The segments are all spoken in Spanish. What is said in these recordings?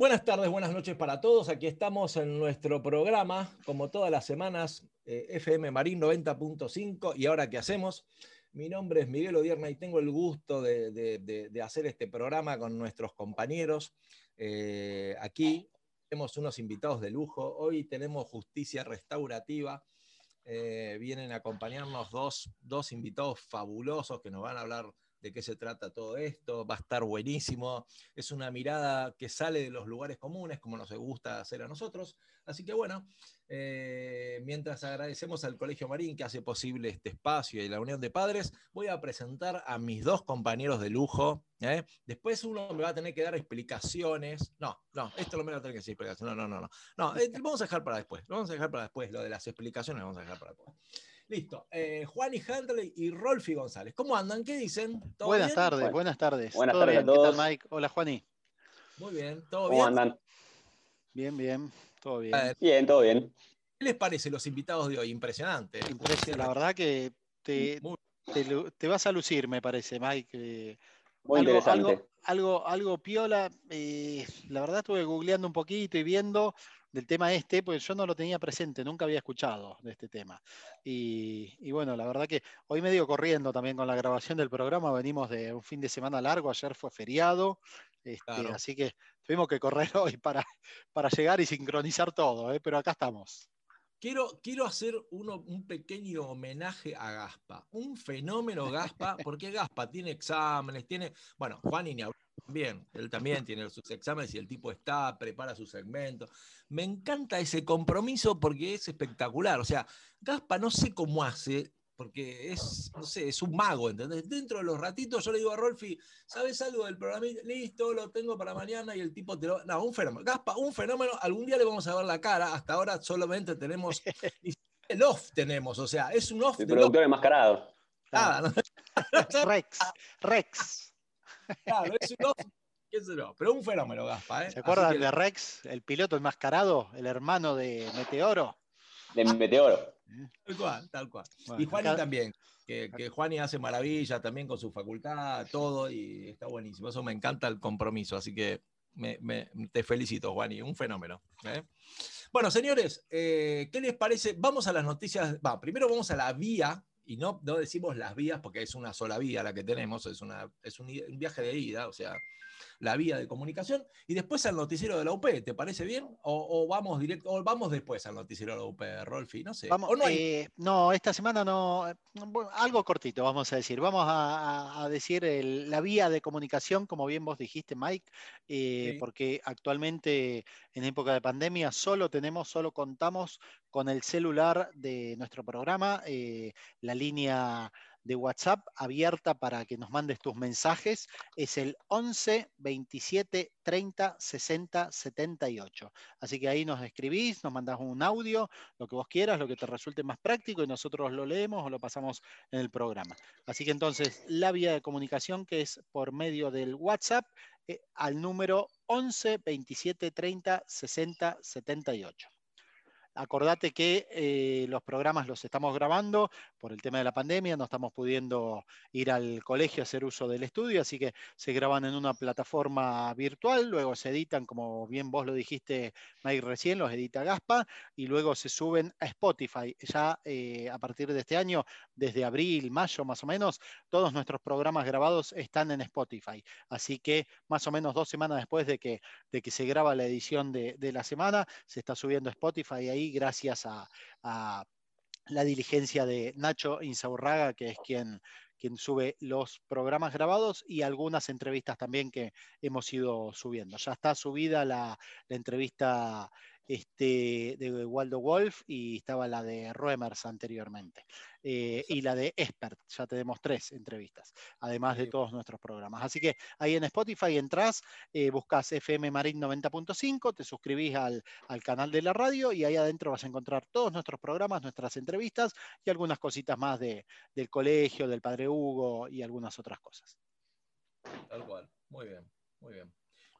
Buenas tardes, buenas noches para todos. Aquí estamos en nuestro programa, como todas las semanas, eh, FM Marín 90.5. ¿Y ahora qué hacemos? Mi nombre es Miguel Odierna y tengo el gusto de, hacer este programa con nuestros compañeros. Eh, aquí tenemos unos invitados de lujo. Hoy tenemos Justicia Restaurativa. Eh, vienen a acompañarnos dos, dos invitados fabulosos que nos van a hablar de qué se trata todo esto, va a estar buenísimo, es una mirada que sale de los lugares comunes, como nos gusta hacer a nosotros. Así que bueno, eh, mientras agradecemos al Colegio Marín que hace posible este espacio y la Unión de Padres, voy a presentar a mis dos compañeros de lujo. ¿eh? Después uno me va a tener que dar explicaciones. No, no, esto no me va a tener que decir explicaciones. No, no, no, no. no eh, vamos a dejar para después. Lo vamos a dejar para después. Lo de las explicaciones vamos a dejar para después. Listo. Eh, Juan y Handley y Rolfi González. ¿Cómo andan? ¿Qué dicen? buenas tardes, buenas tardes. Buenas tardes a todos. ¿Qué tal, Mike? Hola, Juani. Muy bien, ¿todo ¿Cómo andan? Bien, bien, todo bien. Bien, todo bien. ¿Qué les parece los invitados de hoy? Impresionante. ¿eh? Impresionante. La verdad que te, te, vas a lucir, me parece, Mike. Muy interesante. Algo, algo, piola. Eh, la verdad estuve googleando un poquito y viendo del tema este, pues yo no lo tenía presente, nunca había escuchado de este tema. Y, bueno, la verdad que hoy me medio corriendo también con la grabación del programa, venimos de un fin de semana largo, ayer fue feriado, este, así que tuvimos que correr hoy para, para llegar y sincronizar todo, ¿eh? pero acá estamos. Quiero, quiero, hacer uno, un pequeño homenaje a Gaspa, un fenómeno Gaspa, porque Gaspa tiene exámenes, tiene, bueno, Juan y también, él también tiene sus exámenes y el tipo está, prepara su segmento. Me encanta ese compromiso porque es espectacular. O sea, Gaspa no sé cómo hace, porque es, no sé, es un mago, ¿entendés? Dentro de los ratitos yo le digo a Rolfi, ¿sabes algo del programa? Listo, lo tengo para mañana y el tipo te lo... No, un fenómeno. Gaspa, un fenómeno, algún día le vamos a ver la cara, hasta ahora solamente tenemos... el off tenemos, o sea, es un off. El productor enmascarado. Nada, Rex, Rex. Claro, es un pero un fenómeno, Gaspa. ¿eh? ¿Se acuerdan de Rex, el piloto enmascarado, el hermano de Meteoro? De Meteoro. Tal cual, tal cual. y Juani también, que, que Juani hace maravilla también con su facultad, todo, y está buenísimo. Eso me encanta el compromiso, así que te felicito, Juani, un fenómeno. ¿eh? Bueno, señores, eh, ¿qué les parece? Vamos a las noticias. Va, primero vamos a la vía y no, no decimos las vías porque es una sola vía la que tenemos, es, una, es un, viaje de ida, o sea, la vía de comunicación, y después al noticiero de la UP, ¿te parece bien? O, vamos directo, o vamos después al noticiero de la UP, Rolfi, no sé. Eh, no, esta semana no, algo cortito vamos a decir. Vamos a, decir la vía de comunicación, como bien vos dijiste, Mike, eh, porque actualmente en época de pandemia solo tenemos, solo contamos con el celular de nuestro programa, eh, la línea de WhatsApp abierta para que nos mandes tus mensajes es el 11 27 30 60 78. Así que ahí nos escribís, nos mandás un audio, lo que vos quieras, lo que te resulte más práctico y nosotros lo leemos o lo pasamos en el programa. Así que entonces la vía de comunicación que es por medio del WhatsApp eh, al número 11 27 30 60 78. Acordate que eh, los programas los estamos grabando por el tema de la pandemia, no estamos pudiendo ir al colegio a hacer uso del estudio, así que se graban en una plataforma virtual, luego se editan, como bien vos lo dijiste, Mike, recién, los edita Gaspa, y luego se suben a Spotify. Ya eh, a partir de este año, desde abril, mayo más o menos, todos nuestros programas grabados están en Spotify. Así que más o menos dos semanas después de que, de que se graba la edición de, de la semana, se está subiendo a Spotify ahí gracias a, la diligencia de Nacho Insaurraga, que es quien, quien sube los programas grabados y algunas entrevistas también que hemos ido subiendo. Ya está subida la, la entrevista este, de Waldo Wolf y estaba la de Roemers anteriormente. Eh, y la de Expert, ya tenemos tres entrevistas, además de todos nuestros programas. Así que ahí en Spotify entras, eh, buscas FM Marín 90.5, te suscribís al, canal de la radio y ahí adentro vas a encontrar todos nuestros programas, nuestras entrevistas y algunas cositas más de, del colegio, del Padre Hugo y algunas otras cosas. Tal cual, muy bien, muy bien.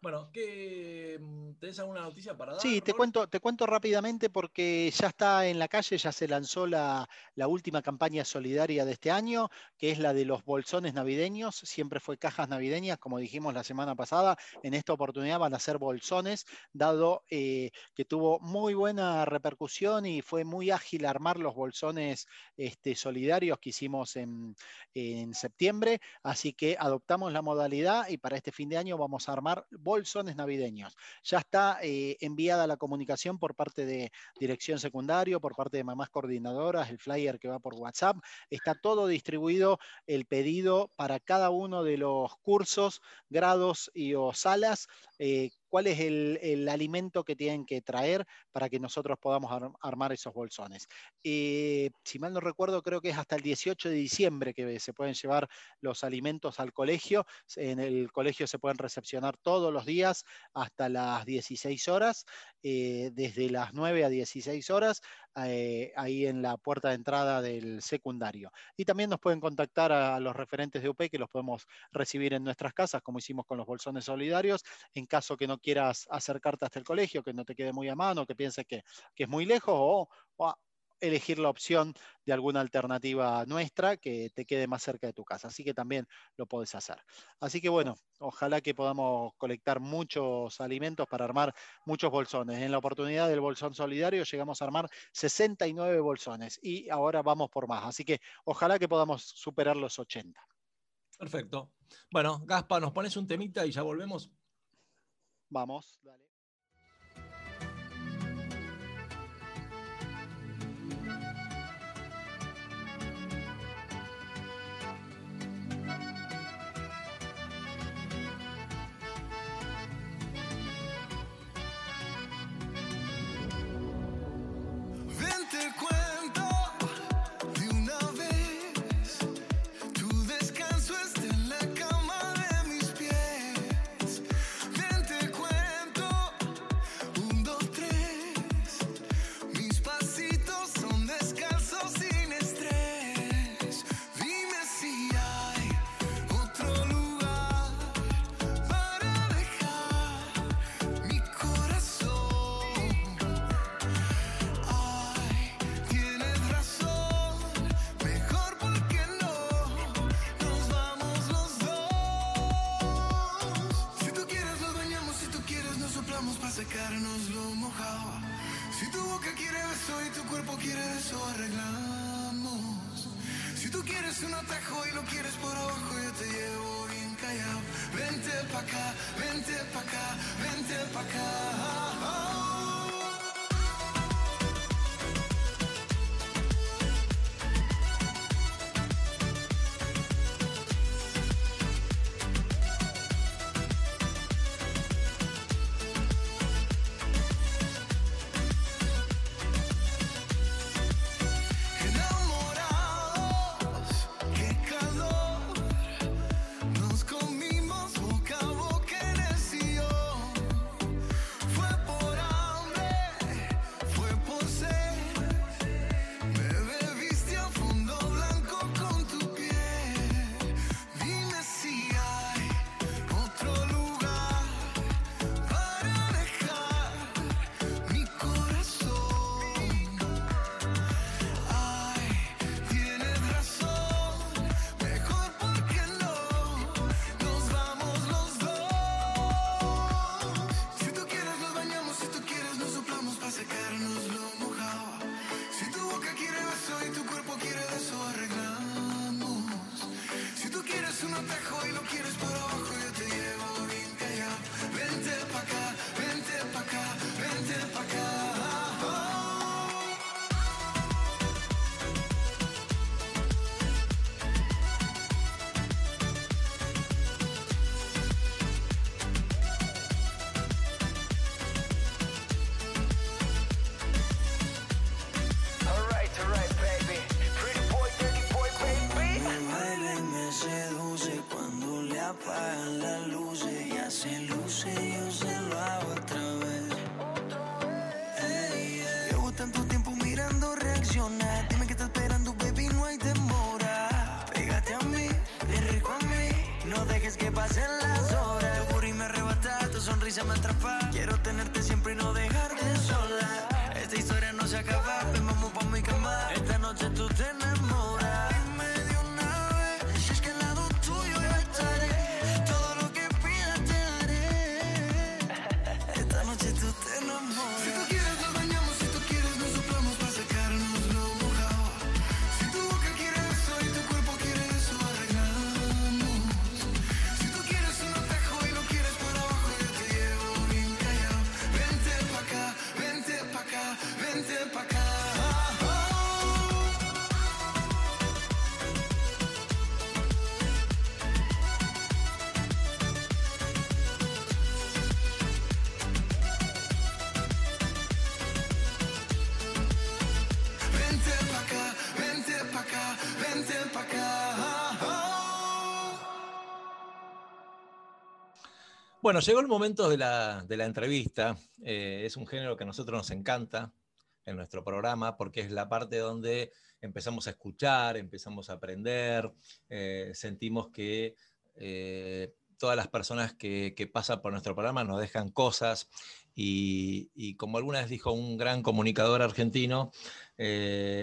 Bueno, ¿qué, mm, ¿tenés alguna noticia para dar? Sí, te cuento, te cuento rápidamente porque ya está en la calle, ya se lanzó la, última campaña solidaria de este año, que es la de los bolsones navideños. Siempre fue cajas navideñas, como dijimos la semana pasada. En esta oportunidad van a ser bolsones, dado eh, que tuvo muy buena repercusión y fue muy ágil armar los bolsones este, solidarios que hicimos en, en septiembre. Así que adoptamos la modalidad y para este fin de año vamos a armar bolsones navideños. Ya está eh, enviada la comunicación por parte de dirección secundario, por parte de mamás coordinadoras, el flyer que va por WhatsApp. Está todo distribuido, el pedido para cada uno de los cursos, grados y o salas. Eh, cuál es el, alimento que tienen que traer para que nosotros podamos armar esos bolsones. Eh, si mal no recuerdo, creo que es hasta el 18 de diciembre que se pueden llevar los alimentos al colegio. En el colegio se pueden recepcionar todos los días hasta las 16 horas, eh, desde las 9 a 16 horas, eh, ahí en la puerta de entrada del secundario. Y también nos pueden contactar a los referentes de UP que los podemos recibir en nuestras casas, como hicimos con los bolsones solidarios, en caso que no quieras acercarte hasta el colegio, que no te quede muy a mano, que pienses que, es muy lejos o, elegir la opción de alguna alternativa nuestra que te quede más cerca de tu casa. Así que también lo puedes hacer. Así que bueno, ojalá que podamos colectar muchos alimentos para armar muchos bolsones. En la oportunidad del bolsón solidario llegamos a armar 69 bolsones y ahora vamos por más. Así que ojalá que podamos superar los 80. Perfecto. Bueno, Gaspa, nos pones un temita y ya volvemos. Vamos, dale. Sonrisa me atrapa. Bueno, llegó el momento de la, de la entrevista. Eh, es un género que a nosotros nos encanta en nuestro programa porque es la parte donde empezamos a escuchar, empezamos a aprender, eh, sentimos que eh, todas las personas que, pasan por nuestro programa nos dejan cosas y, como alguna vez dijo un gran comunicador argentino,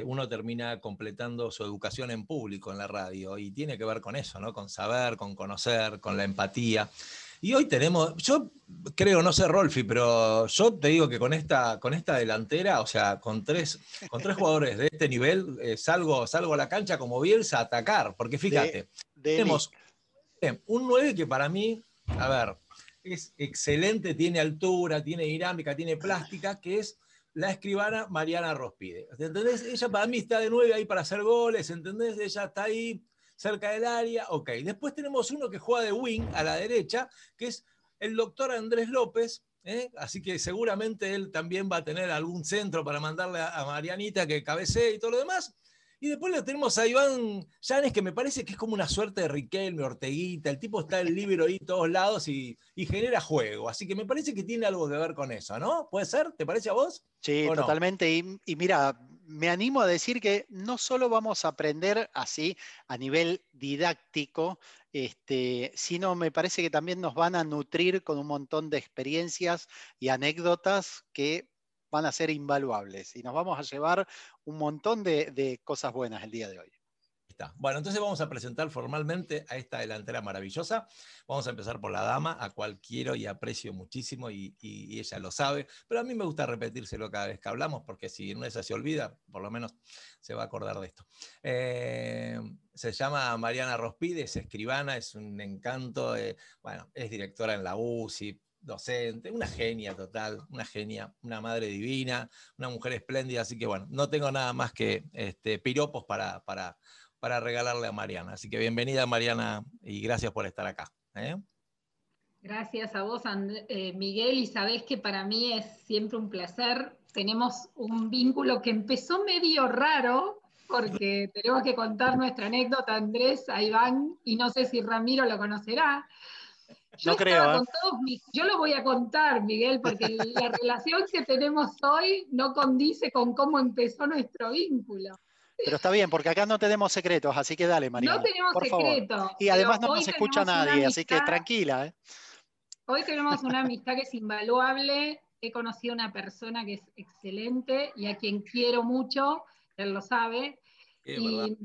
uno termina completando su educación en público en la radio y tiene que ver con eso, ¿no? con saber, con conocer, con la empatía. Y hoy tenemos, yo creo, no sé Rolfi, pero yo te digo que con esta, con esta delantera, o sea, con tres, con tres jugadores de este nivel, eh, salgo, salgo a la cancha como Bielsa a atacar, porque fíjate, De tenemos eh, un 9 que para mí, a ver, es excelente, tiene altura, tiene dinámica, tiene plástica, que es la escribana Mariana Rospide. ¿Entendés? Ella para mí está de 9 ahí para hacer goles, ¿entendés? Ella está ahí cerca del área, ok. Después tenemos uno que juega de wing a la derecha, que es el doctor Andrés López, ¿eh? así que seguramente él también va a tener algún centro para mandarle a, Marianita que cabecee y todo lo demás. Y después le tenemos a Iván Llanes, que me parece que es como una suerte de Riquelme, Orteguita. El tipo está en el libro ahí todos lados y, y genera juego. Así que me parece que tiene algo que ver con eso, ¿no? ¿Puede ser? ¿Te parece a vos? Sí, totalmente. Y, y mira, me animo a decir que no solo vamos a aprender así a nivel didáctico, este, sino me parece que también nos van a nutrir con un montón de experiencias y anécdotas que van a ser invaluables y nos vamos a llevar un montón de, de cosas buenas el día de hoy. Bueno, entonces vamos a presentar formalmente a esta delantera maravillosa. Vamos a empezar por la dama, a cual quiero y aprecio muchísimo y, ella lo sabe, pero a mí me gusta repetírselo cada vez que hablamos porque si en esa se olvida, por lo menos se va a acordar de esto. Eh, se llama Mariana Rospide, es escribana, es un encanto, bueno, es directora en la UCI, docente, una genia total, una genia, una madre divina, una mujer espléndida, así que bueno, no tengo nada más que este, piropos para, para, para regalarle a Mariana. Así que bienvenida Mariana y gracias por estar acá. ¿eh? Gracias a vos, And- eh, Miguel, y sabés que para mí es siempre un placer. Tenemos un vínculo que empezó medio raro, porque tenemos que contar nuestra anécdota, Andrés, a Iván, y no sé si Ramiro lo conocerá. Yo No creo, estaba ¿eh? con todos mis- yo lo voy a contar, Miguel, porque la relación que tenemos hoy no condice con cómo empezó nuestro vínculo. Pero está bien, porque acá no tenemos secretos, así que dale, Mariana. no tenemos por favor. secreto. Y además no nos escucha nadie, así que tranquila. ¿eh? Hoy tenemos una amistad que es invaluable. He conocido a una persona que es excelente y a quien quiero mucho, él lo sabe. Es y verdad.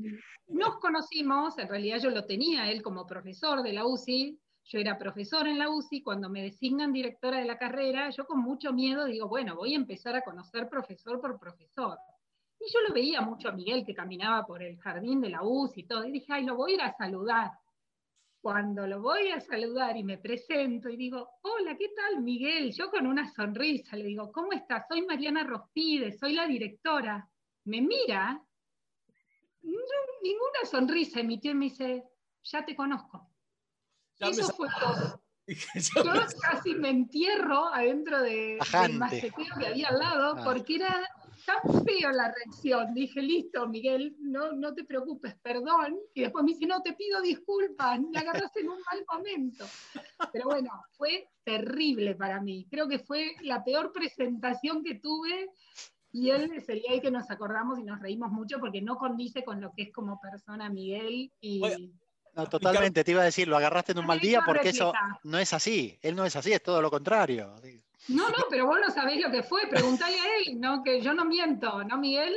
nos conocimos, en realidad yo lo tenía él como profesor de la UCI, yo era profesor en la UCI, cuando me designan directora de la carrera, yo con mucho miedo digo, bueno, voy a empezar a conocer profesor por profesor. Y yo lo veía mucho a Miguel que caminaba por el jardín de la UCI y todo, y dije, ay, lo voy a ir a saludar. Cuando lo voy a saludar y me presento y digo, hola, ¿qué tal Miguel? Yo con una sonrisa le digo, ¿cómo estás? Soy Mariana Rospide, soy la directora. Me mira, no, ninguna sonrisa emitió y me dice, ya te conozco. Ya Eso fue todo. Yo casi me entierro adentro de, del macetero que había al lado, Ah. porque era tan feo la reacción. Dije, listo, Miguel, no, no te preocupes, perdón. Y después me dice, no, te pido disculpas, me agarraste en un mal momento. Pero bueno, fue terrible para mí. Creo que fue la peor presentación que tuve. Y él es el día que nos acordamos y nos reímos mucho porque no condice con lo que es como persona Miguel. Y Bueno, No, totalmente, te iba a decir, lo agarraste en un mal día porque eso no es así. Él no es así, es todo lo contrario. No, no, pero vos no sabés lo que fue, preguntale a él, no, que yo no miento, ¿no, Miguel?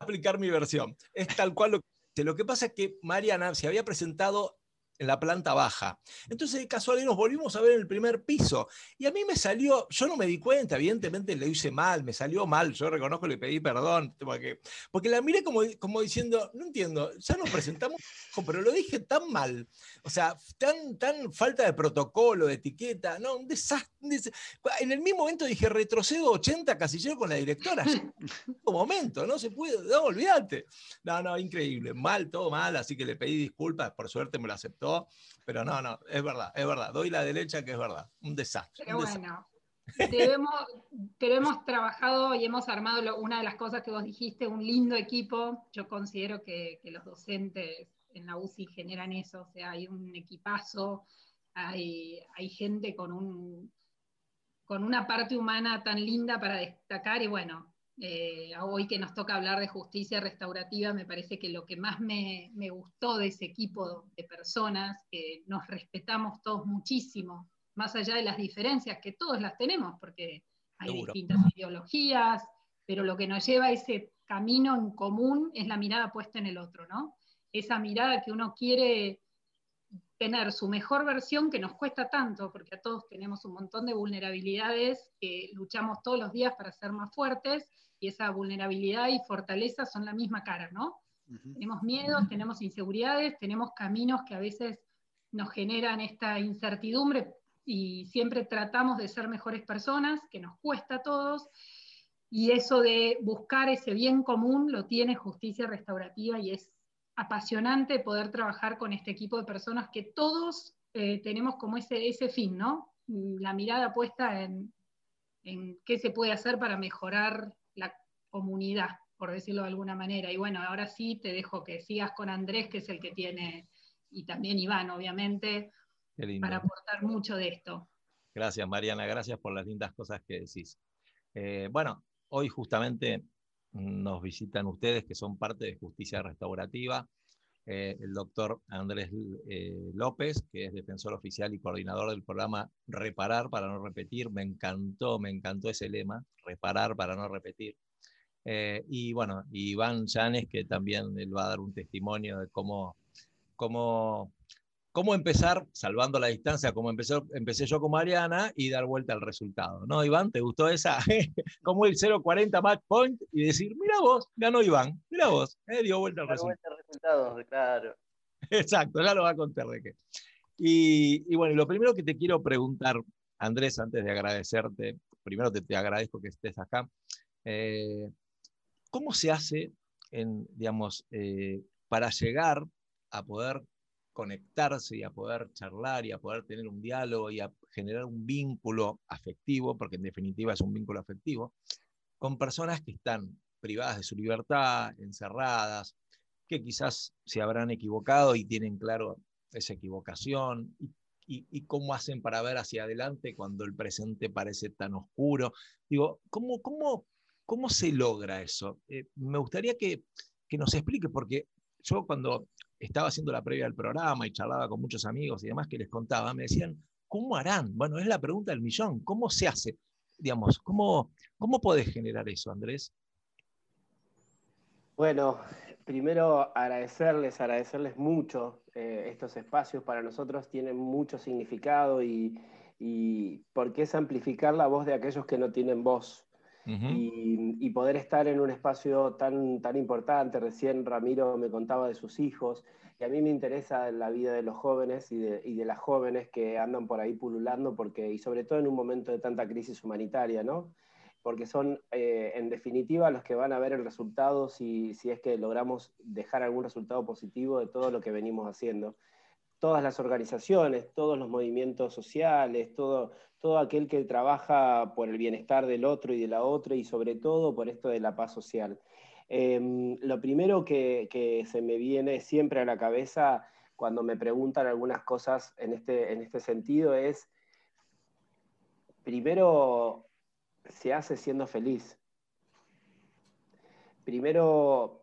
explicar mi versión. Es tal cual lo que. Lo que pasa es que Mariana se había presentado en la planta baja. Entonces, casualidad, nos volvimos a ver en el primer piso. Y a mí me salió, yo no me di cuenta, evidentemente le hice mal, me salió mal, yo reconozco, le pedí perdón, porque, porque la miré como, como diciendo, no entiendo, ya nos presentamos, pero lo dije tan mal, o sea, tan, tan falta de protocolo, de etiqueta, no, un desastre. un En el mismo momento dije, retrocedo 80 casilleros con la directora. En un momento, no se puede, no, olvídate. No, no, increíble, mal, todo mal, así que le pedí disculpas, por suerte me lo aceptó, pero no, no, es verdad, es verdad, doy la derecha que es verdad, un desastre. Pero un desastre. bueno, debemos, pero hemos trabajado y hemos armado lo- una de las cosas que vos dijiste, un lindo equipo. Yo considero que, que los docentes en la UCI generan eso, o sea, hay un equipazo, hay, hay gente con, un, con una parte humana tan linda para destacar y bueno, eh, hoy que nos toca hablar de justicia restaurativa, me parece que lo que más me, me gustó de ese equipo de personas, que nos respetamos todos muchísimo, más allá de las diferencias, que todos las tenemos, porque hay Seguro. distintas ideologías, pero lo que nos lleva a ese camino en común es la mirada puesta en el otro, ¿no? Esa mirada que uno quiere tener su mejor versión que nos cuesta tanto, porque a todos tenemos un montón de vulnerabilidades que luchamos todos los días para ser más fuertes, y esa vulnerabilidad y fortaleza son la misma cara, ¿no? Tenemos miedos, tenemos inseguridades, tenemos caminos que a veces nos generan esta incertidumbre y siempre tratamos de ser mejores personas, que nos cuesta a todos, y eso de buscar ese bien común lo tiene justicia restaurativa y es apasionante poder trabajar con este equipo de personas que todos eh, tenemos como ese, ese fin, ¿no? La mirada puesta en, en qué se puede hacer para mejorar comunidad, por decirlo de alguna manera. Y bueno, ahora sí te dejo que sigas con Andrés, que es el que tiene, y también Iván, obviamente, para aportar mucho de esto. Gracias, Mariana, gracias por las lindas cosas que decís. Eh, bueno, hoy justamente nos visitan ustedes que son parte de Justicia Restaurativa, eh, el doctor Andrés eh, López, que es defensor oficial y coordinador del programa Reparar para no repetir. Me encantó, me encantó ese lema, reparar para no repetir. Eh, y bueno, Iván Llanes, que también él va a dar un testimonio de cómo, cómo, cómo empezar, salvando la distancia, como empezó, empecé yo con Mariana y dar vuelta al resultado. ¿No, Iván? ¿Te gustó esa? como el 0.40 match point y decir, mira vos, ganó Iván, mira vos, eh, dio vuelta al resultado. vuelta al resultado, claro. Exacto, ya lo va a contar de qué. Y, y bueno, lo primero que te quiero preguntar, Andrés, antes de agradecerte, primero te, te agradezco que estés acá. eh, ¿Cómo se hace, digamos, eh, para llegar a poder conectarse y a poder charlar y a poder tener un diálogo y a generar un vínculo afectivo, porque en definitiva es un vínculo afectivo, con personas que están privadas de su libertad, encerradas, que quizás se habrán equivocado y tienen claro esa equivocación, y, cómo hacen para ver hacia adelante cuando el presente parece tan oscuro. Digo, ¿cómo, cómo, cómo se logra eso? Eh, me gustaría que, nos explique, porque yo cuando estaba haciendo la previa del programa y charlaba con muchos amigos y demás que les contaba, me decían, ¿cómo harán? Bueno, es la pregunta del millón, ¿cómo se hace? Digamos, ¿cómo, cómo podés generar eso, Andrés? Bueno, primero agradecerles, agradecerles mucho. eh, estos espacios para nosotros tienen mucho significado y, y porque es amplificar la voz de aquellos que no tienen voz. Y poder estar en un espacio tan, tan importante. Recién Ramiro me contaba de sus hijos, y a mí me interesa la vida de los jóvenes y de, y de las jóvenes que andan por ahí pululando, porque, y sobre todo en un momento de tanta crisis humanitaria, ¿no? Porque son, eh, en definitiva, los que van a ver el resultado si, si es que logramos dejar algún resultado positivo de todo lo que venimos haciendo. Todas las organizaciones, todos los movimientos sociales, todo, todo aquel que trabaja por el bienestar del otro y de la otra y sobre todo por esto de la paz social. Eh, lo primero que, que, se me viene siempre a la cabeza cuando me preguntan algunas cosas en este, en este sentido es, primero, se hace siendo feliz. Primero,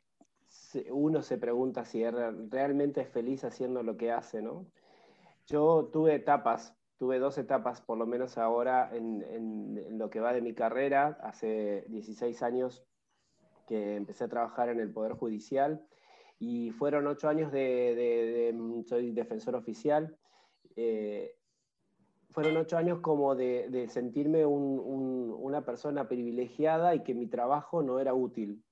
uno se pregunta si es realmente es feliz haciendo lo que hace, ¿no? Yo tuve etapas, tuve dos etapas por lo menos ahora en, lo que va de mi carrera, hace 16 años que empecé a trabajar en el Poder Judicial y fueron ocho años de, soy defensor oficial, eh, fueron ocho años como de, sentirme una persona privilegiada y que mi trabajo no era útil.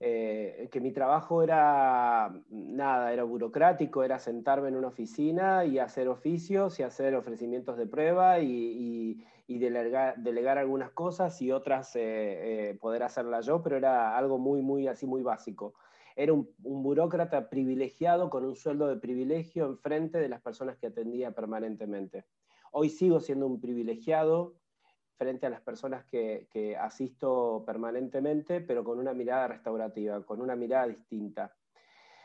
Eh, que mi trabajo era nada, era burocrático, era sentarme en una oficina y hacer oficios y hacer ofrecimientos de prueba y, delegar, algunas cosas y otras eh, eh, poder hacerlas yo, pero era algo muy, muy así, muy básico. Era un, un burócrata privilegiado con un sueldo de privilegio enfrente de las personas que atendía permanentemente. Hoy sigo siendo un privilegiado frente a las personas que, asisto permanentemente, pero con una mirada restaurativa, con una mirada distinta.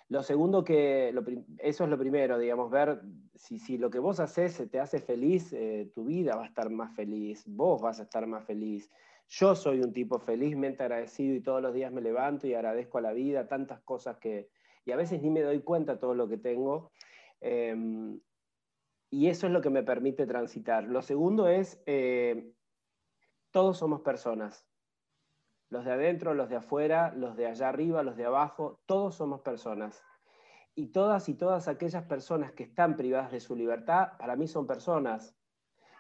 Lo segundo que, eso es lo primero, digamos, ver si, si, lo que vos haces te hace feliz, eh, tu vida va a estar más feliz, vos vas a estar más feliz. Yo soy un tipo felizmente agradecido y todos los días me levanto y agradezco a la vida tantas cosas que, y a veces ni me doy cuenta todo lo que tengo. Em, y eso es lo que me permite transitar. Lo segundo es, eh, todos somos personas. Los de adentro, los de afuera, los de allá arriba, los de abajo, todos somos personas. Y todas y todas aquellas personas que están privadas de su libertad, para mí son personas.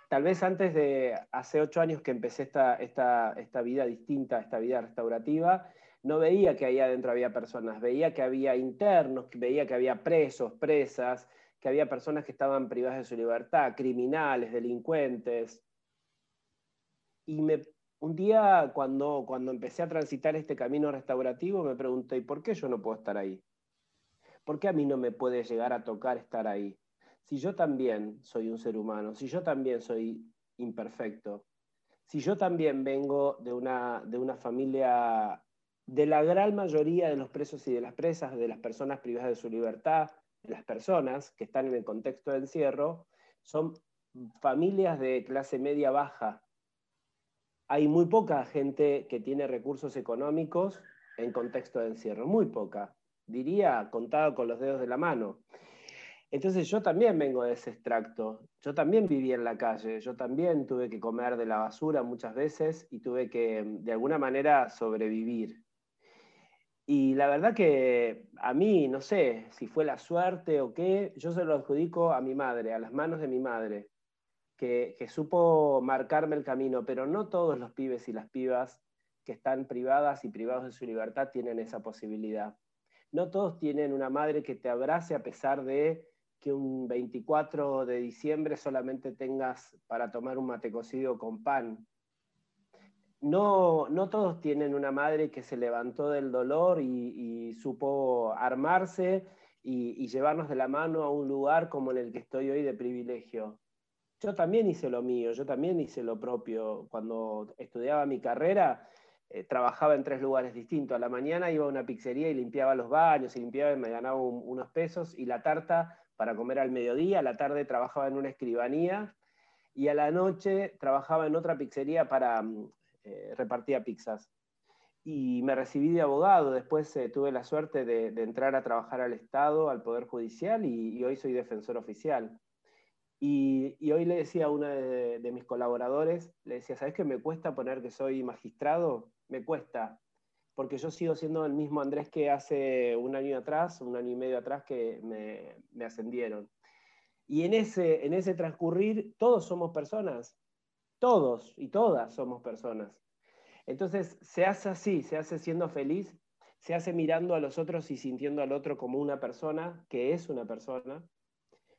Tal vez antes de hace ocho años que empecé esta, esta, esta vida distinta, esta vida restaurativa, no veía que ahí adentro había personas, veía que había internos, veía que había presos, presas, que había personas que estaban privadas de su libertad, criminales, delincuentes. Y me, un día cuando, cuando empecé a transitar este camino restaurativo me pregunté, ¿y por qué yo no puedo estar ahí? ¿Por qué a mí no me puede llegar a tocar estar ahí? Si yo también soy un ser humano, si yo también soy imperfecto, si yo también vengo de una, de una familia de la gran mayoría de los presos y de las presas, de las personas privadas de su libertad, las personas que están en el contexto de encierro son familias de clase media baja. Hay muy poca gente que tiene recursos económicos en contexto de encierro, muy poca. Diría contado con los dedos de la mano. Entonces yo también vengo de ese extracto, yo también viví en la calle, yo también tuve que comer de la basura muchas veces y tuve que de alguna manera sobrevivir. Y la verdad que a mí, no sé si fue la suerte o qué, yo se lo adjudico a mi madre, a las manos de mi madre, que, supo marcarme el camino, pero no todos los pibes y las pibas que están privadas y privados de su libertad tienen esa posibilidad. No todos tienen una madre que te abrace a pesar de que un 24 de diciembre solamente tengas para tomar un mate cocido con pan no, no todos tienen una madre que se levantó del dolor y, supo armarse y, llevarnos de la mano a un lugar como en el que estoy hoy de privilegio. Yo también hice lo mío, yo también hice lo propio. Cuando estudiaba mi carrera, eh, trabajaba en tres lugares distintos. A la mañana iba a una pizzería y limpiaba los baños y limpiaba y me ganaba unos pesos y la tarta para comer al mediodía. A la tarde trabajaba en una escribanía y a la noche trabajaba en otra pizzería para mm, eh, repartía pizzas. Y me recibí de abogado, después eh, tuve la suerte de, entrar a trabajar al Estado, al Poder Judicial, y, hoy soy defensor oficial. Y, hoy le decía a uno de, mis colaboradores, le decía, ¿sabes qué me cuesta poner que soy magistrado? Me cuesta, porque yo sigo siendo el mismo Andrés que hace un año atrás, un año y medio atrás que me, me ascendieron. Y en ese, en ese transcurrir, todos somos personas, todos y todas somos personas. Entonces, se hace así, se hace siendo feliz, se hace mirando a los otros y sintiendo al otro como una persona, que es una persona.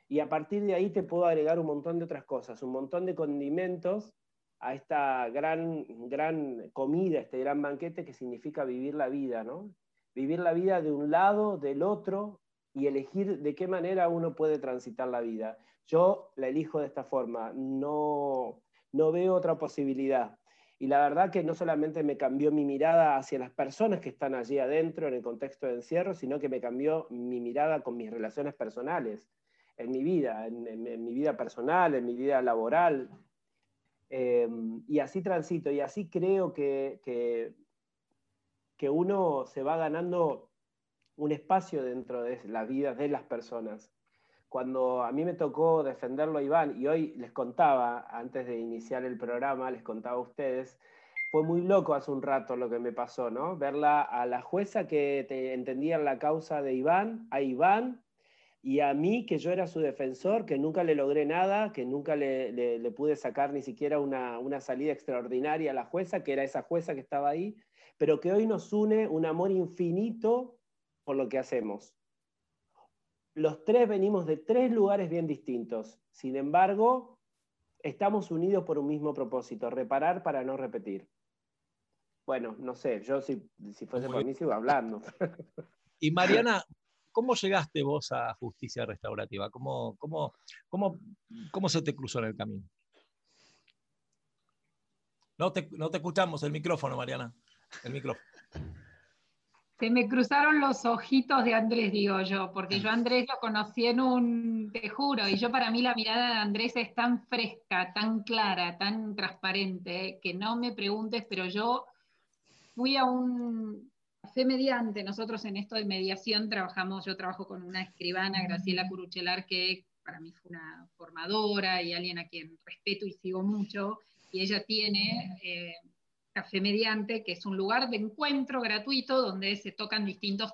Y a partir de ahí te puedo agregar un montón de otras cosas, un montón de condimentos a esta gran, gran comida, este gran banquete que significa vivir la vida, ¿no? Vivir la vida de un lado, del otro, y elegir de qué manera uno puede transitar la vida. Yo la elijo de esta forma, no, no veo otra posibilidad. Y la verdad que no solamente me cambió mi mirada hacia las personas que están allí adentro en el contexto de encierro, sino que me cambió mi mirada con mis relaciones personales, en mi vida, en, mi vida personal, en mi vida laboral. Eh, y así transito, y así creo que, que, que uno se va ganando un espacio dentro de las vidas de las personas. Cuando a mí me tocó defenderlo a Iván, y hoy les contaba, antes de iniciar el programa, les contaba a ustedes, fue muy loco hace un rato lo que me pasó, ¿no? Verla a la jueza que te entendía la causa de Iván, a Iván, y a mí, que yo era su defensor, que nunca le logré nada, que nunca le, pude sacar ni siquiera una, una, salida extraordinaria a la jueza, que era esa jueza que estaba ahí, pero que hoy nos une un amor infinito por lo que hacemos. Los tres venimos de tres lugares bien distintos, sin embargo, estamos unidos por un mismo propósito, reparar para no repetir. Bueno, no sé, yo si, si fuese por mí sigo hablando. Y Mariana, ¿Cómo llegaste vos a justicia restaurativa? ¿Cómo, cómo, cómo, cómo se te cruzó en el camino? No te, no te escuchamos el micrófono, Mariana. El micrófono. Se me cruzaron los ojitos de Andrés, digo yo, porque yo Andrés lo conocí en un, te juro, y yo para mí la mirada de Andrés es tan fresca, tan clara, tan transparente, que no me preguntes, pero yo fui a un, fe mediante, nosotros en esto de mediación trabajamos, yo trabajo con una escribana, Graciela Curuchelar, que para mí fue una formadora y alguien a quien respeto y sigo mucho, y ella tiene eh, Café Mediante, que es un lugar de encuentro gratuito donde se tocan distintos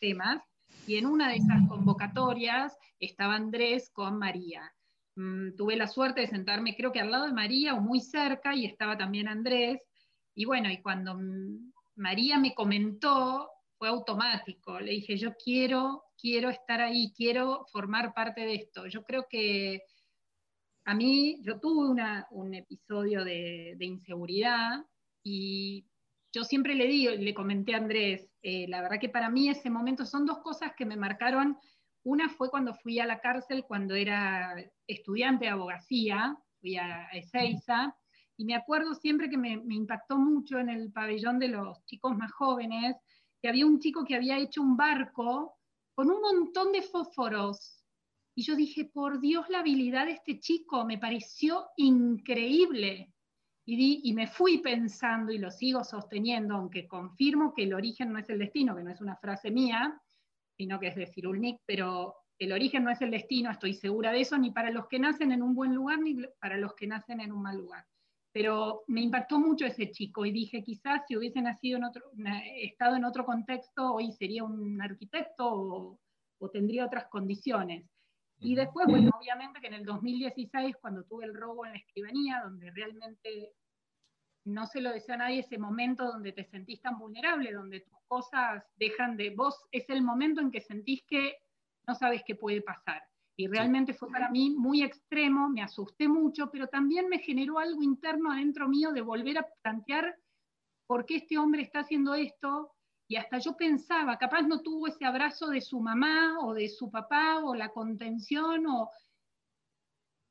temas, y en una de esas convocatorias estaba Andrés con María. Mm, tuve la suerte de sentarme, creo que al lado de María o muy cerca, y estaba también Andrés, y bueno, y cuando María me comentó, fue automático. Le dije, yo quiero, quiero estar ahí, quiero formar parte de esto. Yo creo que a mí, yo tuve un episodio de, inseguridad y yo siempre le di, le comenté a Andrés, eh, la verdad que para mí ese momento son dos cosas que me marcaron. Una fue cuando fui a la cárcel, cuando era estudiante de abogacía, fui a Ezeiza, y me acuerdo siempre que me, impactó mucho en el pabellón de los chicos más jóvenes, que había un chico que había hecho un barco con un montón de fósforos. Y yo dije, por Dios, la habilidad de este chico me pareció increíble. Y, y me fui pensando y lo sigo sosteniendo, aunque confirmo que el origen no es el destino, que no es una frase mía, sino que es de Cirulnik, pero el origen no es el destino, estoy segura de eso, ni para los que nacen en un buen lugar, ni para los que nacen en un mal lugar pero me impactó mucho ese chico y dije, quizás si hubiese nacido en otro, estado en otro contexto, hoy sería un arquitecto o, tendría otras condiciones. Y después, bueno, obviamente que en el 2016, cuando tuve el robo en la escribanía, donde realmente no se lo deseo a nadie, ese momento donde te sentís tan vulnerable, donde tus cosas dejan de vos, es el momento en que sentís que no sabes qué puede pasar. Y realmente fue para mí muy extremo, me asusté mucho, pero también me generó algo interno adentro mío de volver a plantear por qué este hombre está haciendo esto. Y hasta yo pensaba, capaz no tuvo ese abrazo de su mamá o de su papá o la contención. O...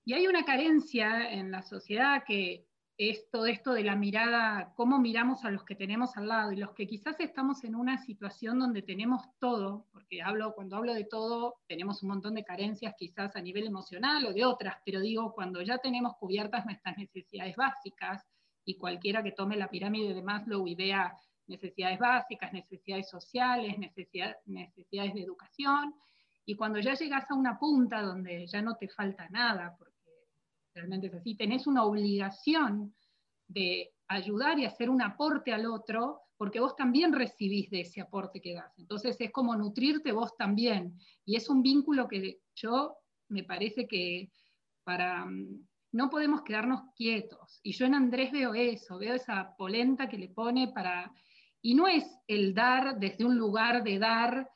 Y hay una carencia en la sociedad que es todo esto de la mirada, cómo miramos a los que tenemos al lado y los que quizás estamos en una situación donde tenemos todo, porque hablo, cuando hablo de todo, tenemos un montón de carencias quizás a nivel emocional o de otras, pero digo, cuando ya tenemos cubiertas nuestras necesidades básicas y cualquiera que tome la pirámide de Maslow y vea necesidades básicas, necesidades sociales, necesidades de educación, y cuando ya llegas a una punta donde ya no te falta nada, porque realmente es así, tenés una obligación de ayudar y hacer un aporte al otro, porque vos también recibís de ese aporte que das. Entonces es como nutrirte vos también. Y es un vínculo que yo me parece que para... Mm, no podemos quedarnos quietos. Y yo en Andrés veo eso, veo esa polenta que le pone para... Y no es el dar desde un lugar de dar,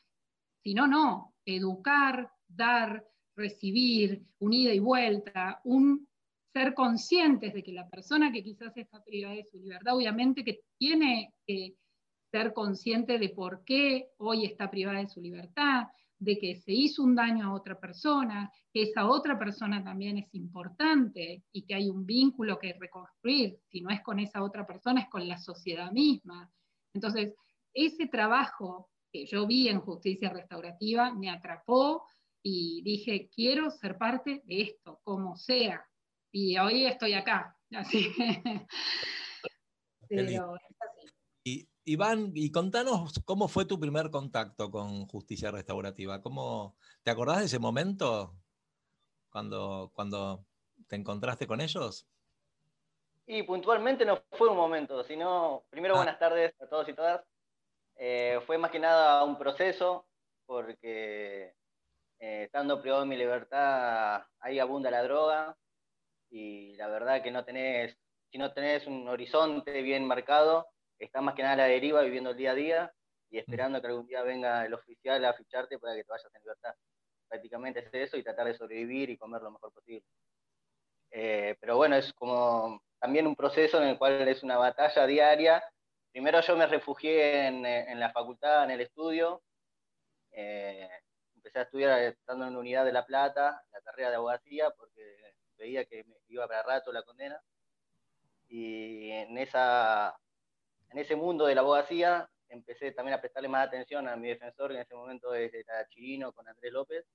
sino no, educar, dar, recibir, un ida y vuelta, un ser conscientes de que la persona que quizás está privada de su libertad, obviamente que tiene que ser consciente de por qué hoy está privada de su libertad, de que se hizo un daño a otra persona, que esa otra persona también es importante y que hay un vínculo que reconstruir, si no es con esa otra persona, es con la sociedad misma. Entonces, ese trabajo que yo vi en justicia restaurativa me atrapó, y dije, quiero ser parte de esto, como sea. Y hoy estoy acá. Así. Y Iván, y contanos cómo fue tu primer contacto con Justicia Restaurativa. ¿Cómo, ¿Te acordás de ese momento cuando, cuando te encontraste con ellos? Y puntualmente no fue un momento, sino, primero Ah. buenas tardes a todos y todas. Eh, fue más que nada un proceso, porque eh, estando privado de mi libertad, ahí abunda la droga, y la verdad que si no tenés un horizonte bien marcado, estás más que nada a la deriva, viviendo el día a día, y esperando que algún día venga el oficial a ficharte para que te vayas en libertad. Prácticamente es eso, y tratar de sobrevivir y comer lo mejor posible. Eh, pero bueno, es como también un proceso en el cual es una batalla diaria. Primero yo me refugié en, en la facultad, en el estudio. Eh, empecé a estudiar estando en la Unidad de La Plata, la carrera de abogacía, porque veía que me iba para rato la condena. Y en, esa, en ese mundo de la abogacía empecé también a prestarle más atención a mi defensor, que en ese momento era Chirino con Andrés López.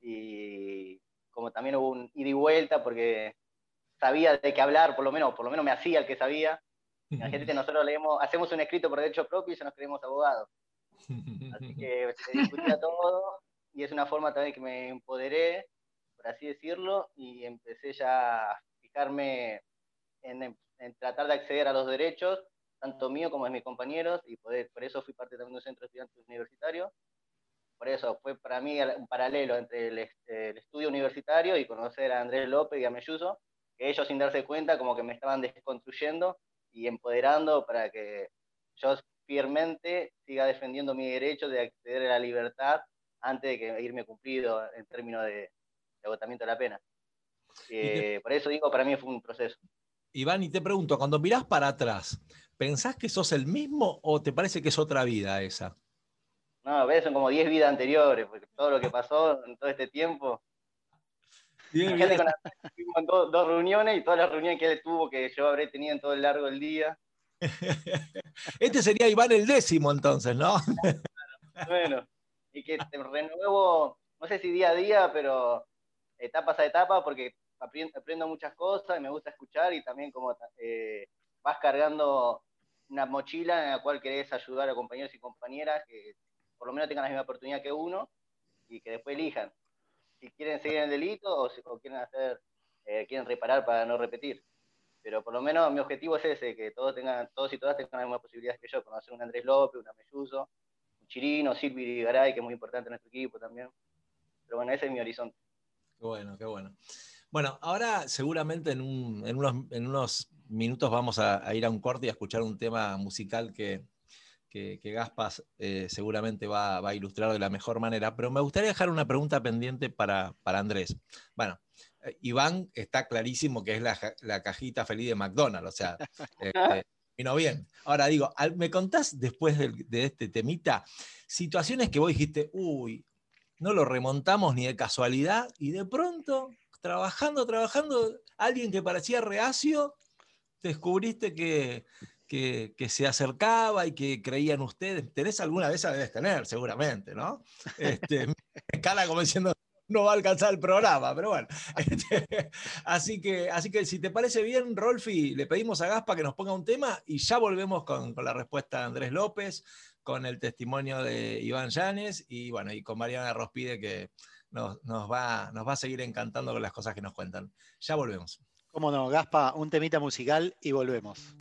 Y como también hubo un ida y vuelta, porque sabía de qué hablar, por lo menos, por lo menos me hacía el que sabía. Imagínate, nosotros leemos, hacemos un escrito por derecho propio y ya nos creemos abogados. Así que se discutía todo y es una forma también que me empoderé, por así decirlo, y empecé ya a fijarme en, en tratar de acceder a los derechos, tanto mío como de mis compañeros, y poder, por eso fui parte también de un centro de estudiantes universitario. Por eso fue para mí un paralelo entre el, el estudio universitario y conocer a Andrés López y a Melluso, que ellos sin darse cuenta como que me estaban desconstruyendo y empoderando para que yo firmemente siga defendiendo mi derecho de acceder a la libertad antes de que irme cumplido en términos de, de agotamiento de la pena. Eh, te... Por eso digo, para mí fue un proceso. Iván, y te pregunto, cuando mirás para atrás, ¿pensás que sos el mismo o te parece que es otra vida esa? No, a veces son como 10 vidas anteriores, porque todo lo que pasó en todo este tiempo. Diez vidas. Con la, dos, dos, reuniones y todas las reuniones que él tuvo, que yo habré tenido en todo el largo del día. este sería Iván el décimo entonces, ¿no? bueno, y que te renuevo, no sé si día a día, pero etapas a etapas, porque aprendo, muchas cosas y me gusta escuchar y también como eh, vas cargando una mochila en la cual querés ayudar a compañeros y compañeras que por lo menos tengan la misma oportunidad que uno y que después elijan si quieren seguir en el delito o, si, quieren hacer, eh, quieren reparar para no repetir. Pero por lo menos mi objetivo es ese, que todos tengan, todos y todas tengan las mismas posibilidades que yo, conocer un Andrés López, un Chirino, Silvi Garay, que es muy importante en nuestro equipo también. Pero bueno, ese es mi horizonte. Qué bueno, qué bueno. Bueno, ahora seguramente en, un, en, unos, en unos, minutos vamos a, a, ir a un corte y a escuchar un tema musical que, que, que Gaspas eh, seguramente va, va, a ilustrar de la mejor manera, pero me gustaría dejar una pregunta pendiente para, para Andrés. Bueno, eh, Iván está clarísimo que es la, la, cajita feliz de McDonald's, o sea, este, bien. Ahora digo, ¿me contás después de, este temita situaciones que vos dijiste, uy, no lo remontamos ni de casualidad, y de pronto, trabajando, trabajando, alguien que parecía reacio, descubriste que, que, se acercaba y que creía en ustedes. ¿Tenés alguna de esas? Debes tener, seguramente, ¿no? Este, cara como diciendo, no va a alcanzar el programa, pero bueno. Este, así, que, así que si te parece bien, Rolfi, le pedimos a Gaspa que nos ponga un tema y ya volvemos con, con la respuesta de Andrés López, con el testimonio de Iván Llanes y bueno, y con Mariana Rospide que nos, nos, va, nos va a seguir encantando con las cosas que nos cuentan. Ya volvemos. Cómo no, Gaspa, un temita musical y volvemos.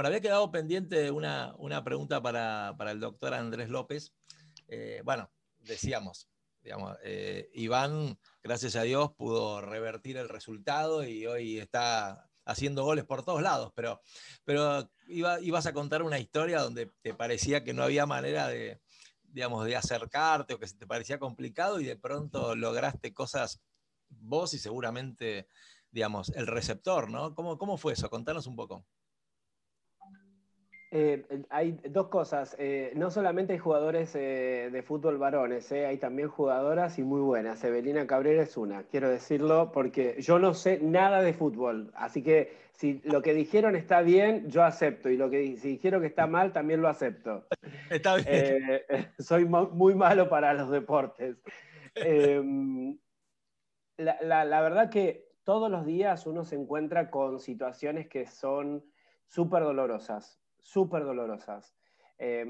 Bueno, había quedado pendiente una, una pregunta para, para el doctor Andrés López. Eh, bueno, decíamos, eh, Iván, gracias a Dios, pudo revertir el resultado y hoy está haciendo goles por todos lados, pero, pero iba- ibas a contar una historia donde te parecía que no había manera de, digamos, de acercarte o que te parecía complicado y de pronto lograste cosas vos y seguramente, digamos, el receptor, ¿no? ¿Cómo, cómo fue eso? Contanos un poco. Eh, hay dos cosas. eh, no solamente hay jugadores eh, de fútbol varones, hay también jugadoras y muy buenas. Evelina Cabrera es una, quiero decirlo, porque yo no sé nada de fútbol. Así que si lo que dijeron está bien, yo acepto. Y lo que si dijeron que está mal, también lo acepto. Está bien. Soy muy malo para los deportes. Eh, la, la- la verdad que todos los días uno se encuentra con situaciones que son súper dolorosas, súper dolorosas. Eh,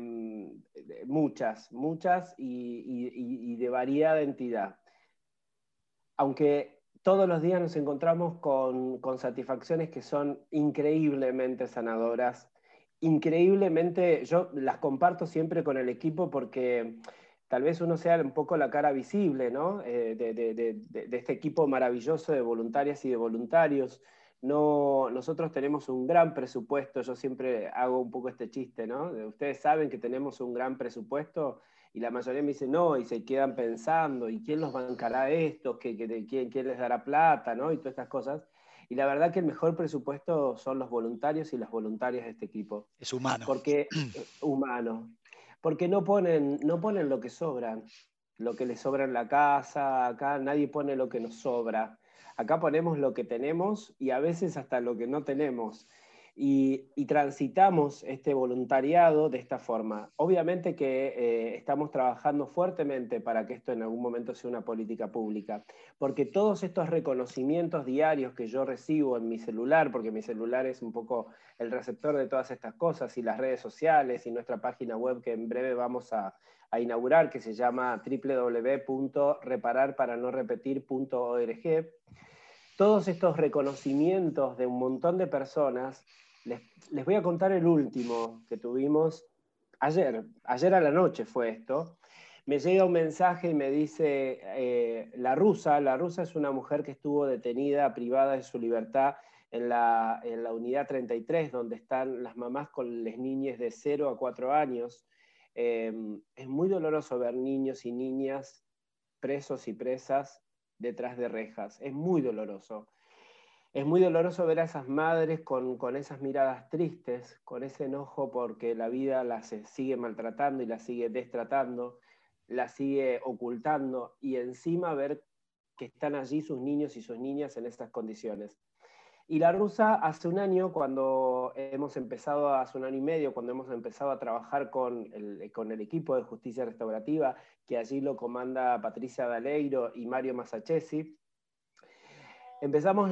muchas, muchas y, y- y- de variada entidad. Aunque todos los días nos encontramos con, con satisfacciones que son increíblemente sanadoras, increíblemente, yo las comparto siempre con el equipo porque tal vez uno sea un poco la cara visible, ¿no? Eh, de- de este equipo maravilloso de voluntarias y de voluntarios. No, nosotros tenemos un gran presupuesto, yo siempre hago un poco este chiste, ¿no? De- Ustedes saben que tenemos un gran presupuesto y la mayoría me dice no, y se quedan pensando, ¿y quién los bancará esto? ¿Qué, qué- quién, quién les dará plata? ¿no? Y todas estas cosas. Y la verdad que el mejor presupuesto son los voluntarios y las voluntarias de este equipo. Es humano. Porque, eh, humano. Porque no ponen, no ponen lo que sobran, lo que les sobra en la casa, acá nadie pone lo que nos sobra. Acá ponemos lo que tenemos y a veces hasta lo que no tenemos. Y, y transitamos este voluntariado de esta forma. Obviamente que eh, estamos trabajando fuertemente para que esto en algún momento sea una política pública, porque todos estos reconocimientos diarios que yo recibo en mi celular, porque mi celular es un poco el receptor de todas estas cosas, y las redes sociales y nuestra página web que en breve vamos a, a inaugurar, que se llama www.repararparanorepetir.org, todos estos reconocimientos de un montón de personas, les, voy a contar el último que tuvimos ayer, ayer a la noche fue esto, me llega un mensaje y me dice, eh, la rusa, la rusa es una mujer que estuvo detenida, privada de su libertad en la, unidad 33, donde están las mamás con las niñas de 0 a 4 años. Eh, es muy doloroso ver niños y niñas presos y presas detrás de rejas. Es muy doloroso. Es muy doloroso ver a esas madres con, con esas miradas tristes, con ese enojo porque la vida las eh, sigue maltratando y las sigue destratando, las sigue ocultando y encima ver que están allí sus niños y sus niñas en estas condiciones. Y la rusa hace un año, cuando hemos empezado, hace un año y medio, cuando hemos empezado a trabajar con el, con el equipo de justicia restaurativa, que allí lo comanda Patricia Daleiro y Mario Masachesi, empezamos,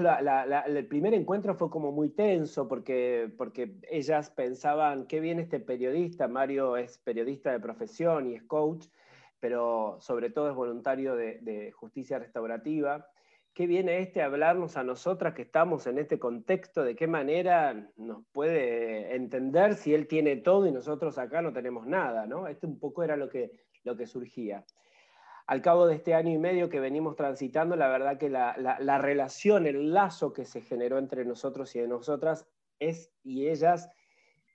el primer encuentro fue como muy tenso porque, porque ellas pensaban, qué bien este periodista, Mario es periodista de profesión y es coach, pero sobre todo es voluntario de, justicia restaurativa. Qué viene este a hablarnos a nosotras que estamos en este contexto, de qué manera nos puede entender si él tiene todo y nosotros acá no tenemos nada, ¿no? Este un poco era lo que, lo que surgía al cabo de este año y medio que venimos transitando, la verdad que la, relación, el lazo que se generó entre nosotros y de nosotras es y ellas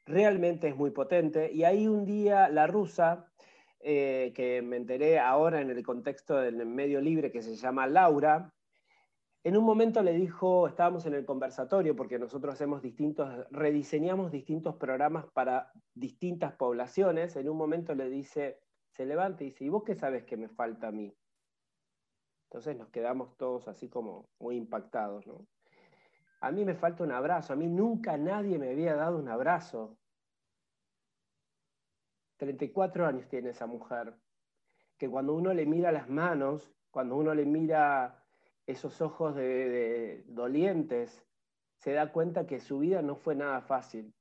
realmente es muy potente. Y ahí un día la rusa, eh, que me enteré ahora en el contexto del medio libre que se llama Laura, en un momento le dijo, estábamos en el conversatorio porque nosotros hacemos distintos, rediseñamos distintos programas para distintas poblaciones, en un momento le dice, se levanta y dice, ¿y vos qué sabes que me falta a mí? Entonces nos quedamos todos así como muy impactados, ¿no? A mí me falta un abrazo, a mí nunca nadie me había dado un abrazo. 34 años tiene esa mujer, que cuando uno le mira las manos, cuando uno le mira esos ojos de, dolientes, se da cuenta que su vida no fue nada fácil.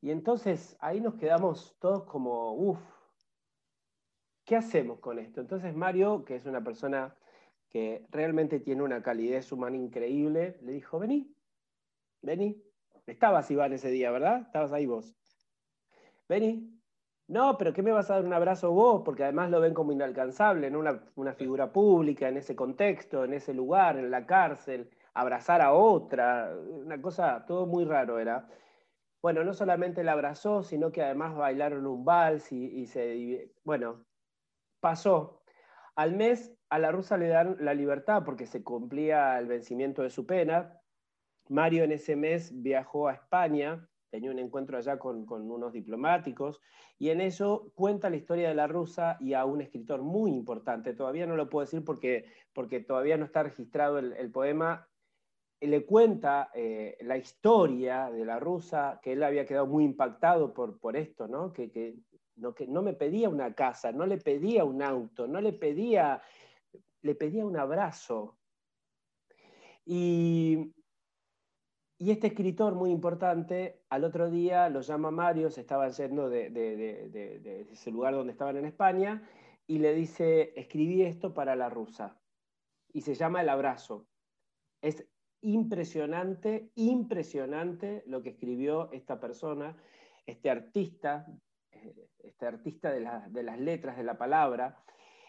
Y entonces ahí nos quedamos todos como, uff, ¿qué hacemos con esto? Entonces Mario, que es una persona que realmente tiene una calidez humana increíble, le dijo, vení, vení. Estabas Iván ese día, ¿verdad? Estabas ahí vos. Vení. No, pero ¿qué me vas a dar un abrazo vos? Porque además lo ven como inalcanzable, ¿no? Una, una figura pública en ese contexto, en ese lugar, en la cárcel, abrazar a otra, una cosa, todo muy raro era. Bueno, no solamente la abrazó, sino que además bailaron un vals y, y se... Bueno, pasó. Al mes a la rusa le dan la libertad porque se cumplía el vencimiento de su pena. Mario en ese mes viajó a España, tenía un encuentro allá con, unos diplomáticos, y en eso cuenta la historia de la rusa y a un escritor muy importante. Todavía no lo puedo decir porque, porque todavía no está registrado el, poema. Le cuenta eh, la historia de la rusa, que él había quedado muy impactado por, por esto, ¿no? que, que no, que no me pedía una casa, no le pedía un auto, no le pedía, le pedía un abrazo. Y, este escritor muy importante, al otro día lo llama Mario, se estaba yendo de, de, ese lugar donde estaban en España, y le dice, escribí esto para la rusa. Y se llama El Abrazo. Es impresionante, impresionante lo que escribió esta persona, este artista este artista de, las letras, de la palabra,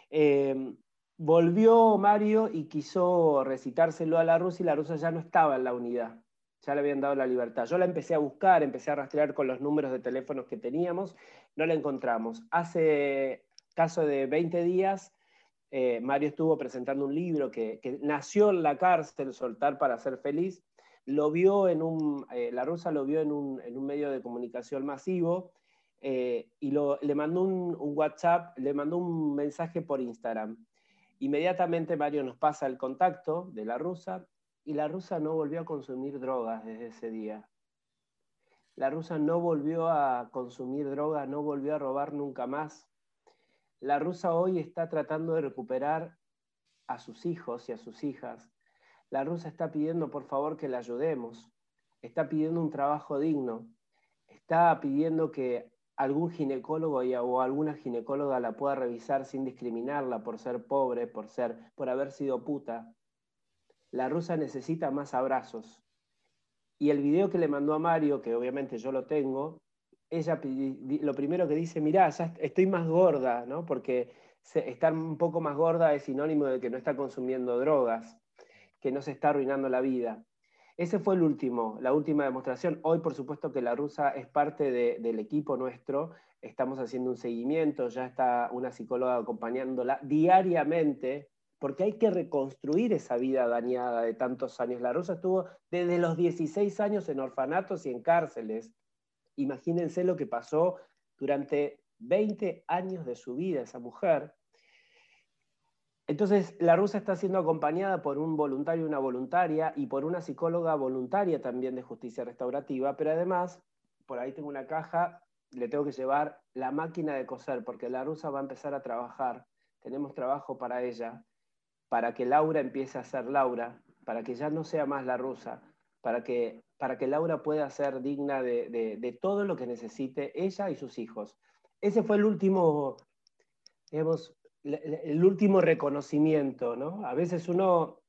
eh, volvió Mario y quiso recitárselo a la rusa la rusa ya no estaba en la unidad, ya le habían dado la libertad. Yo la empecé a buscar, empecé a rastrear con los números de teléfonos que teníamos, no la encontramos. Hace caso de 20 días, eh, Mario estuvo presentando un libro que, nació en la cárcel, Soltar para ser feliz, lo vio en un, eh, la rusa lo vio en un, en un medio de comunicación masivo, eh, y le mandó un, WhatsApp, le mandó un mensaje por Instagram. Inmediatamente Mario nos pasa el contacto de la rusa y la rusa no volvió a consumir drogas desde ese día. La rusa no volvió a consumir drogas, no volvió a robar nunca más. La rusa hoy está tratando de recuperar a sus hijos y a sus hijas. La rusa está pidiendo por favor que la ayudemos. Está pidiendo un trabajo digno. Está pidiendo que algún ginecólogo o alguna ginecóloga la pueda revisar sin discriminarla por ser pobre, por, ser, por haber sido puta. La rusa necesita más abrazos. Y el video que le mandó a Mario, que obviamente yo lo tengo, ella lo primero que dice, mirá, ya estoy más gorda, ¿no? Porque estar un poco más gorda es sinónimo de que no está consumiendo drogas, que no se está arruinando la vida. Ese fue el último, la última demostración. Hoy, por supuesto, que la rusa es parte del equipo nuestro. Estamos haciendo un seguimiento, ya está una psicóloga acompañándola diariamente, porque hay que reconstruir esa vida dañada de tantos años. La rusa estuvo desde los 16 años en orfanatos y en cárceles. Imagínense lo que pasó durante 20 años de su vida esa mujer. Entonces, la rusa está siendo acompañada por un voluntario y una voluntaria y por una psicóloga voluntaria también de justicia restaurativa, pero además, por ahí tengo una caja, le tengo que llevar la máquina de coser, porque la rusa va a empezar a trabajar. Tenemos trabajo para ella, para que Laura empiece a ser Laura, para que ya no sea más la rusa, para que, para que Laura pueda ser digna de, de todo lo que necesite ella y sus hijos. Ese fue el último, digamos, el último reconocimiento, ¿no? A veces uno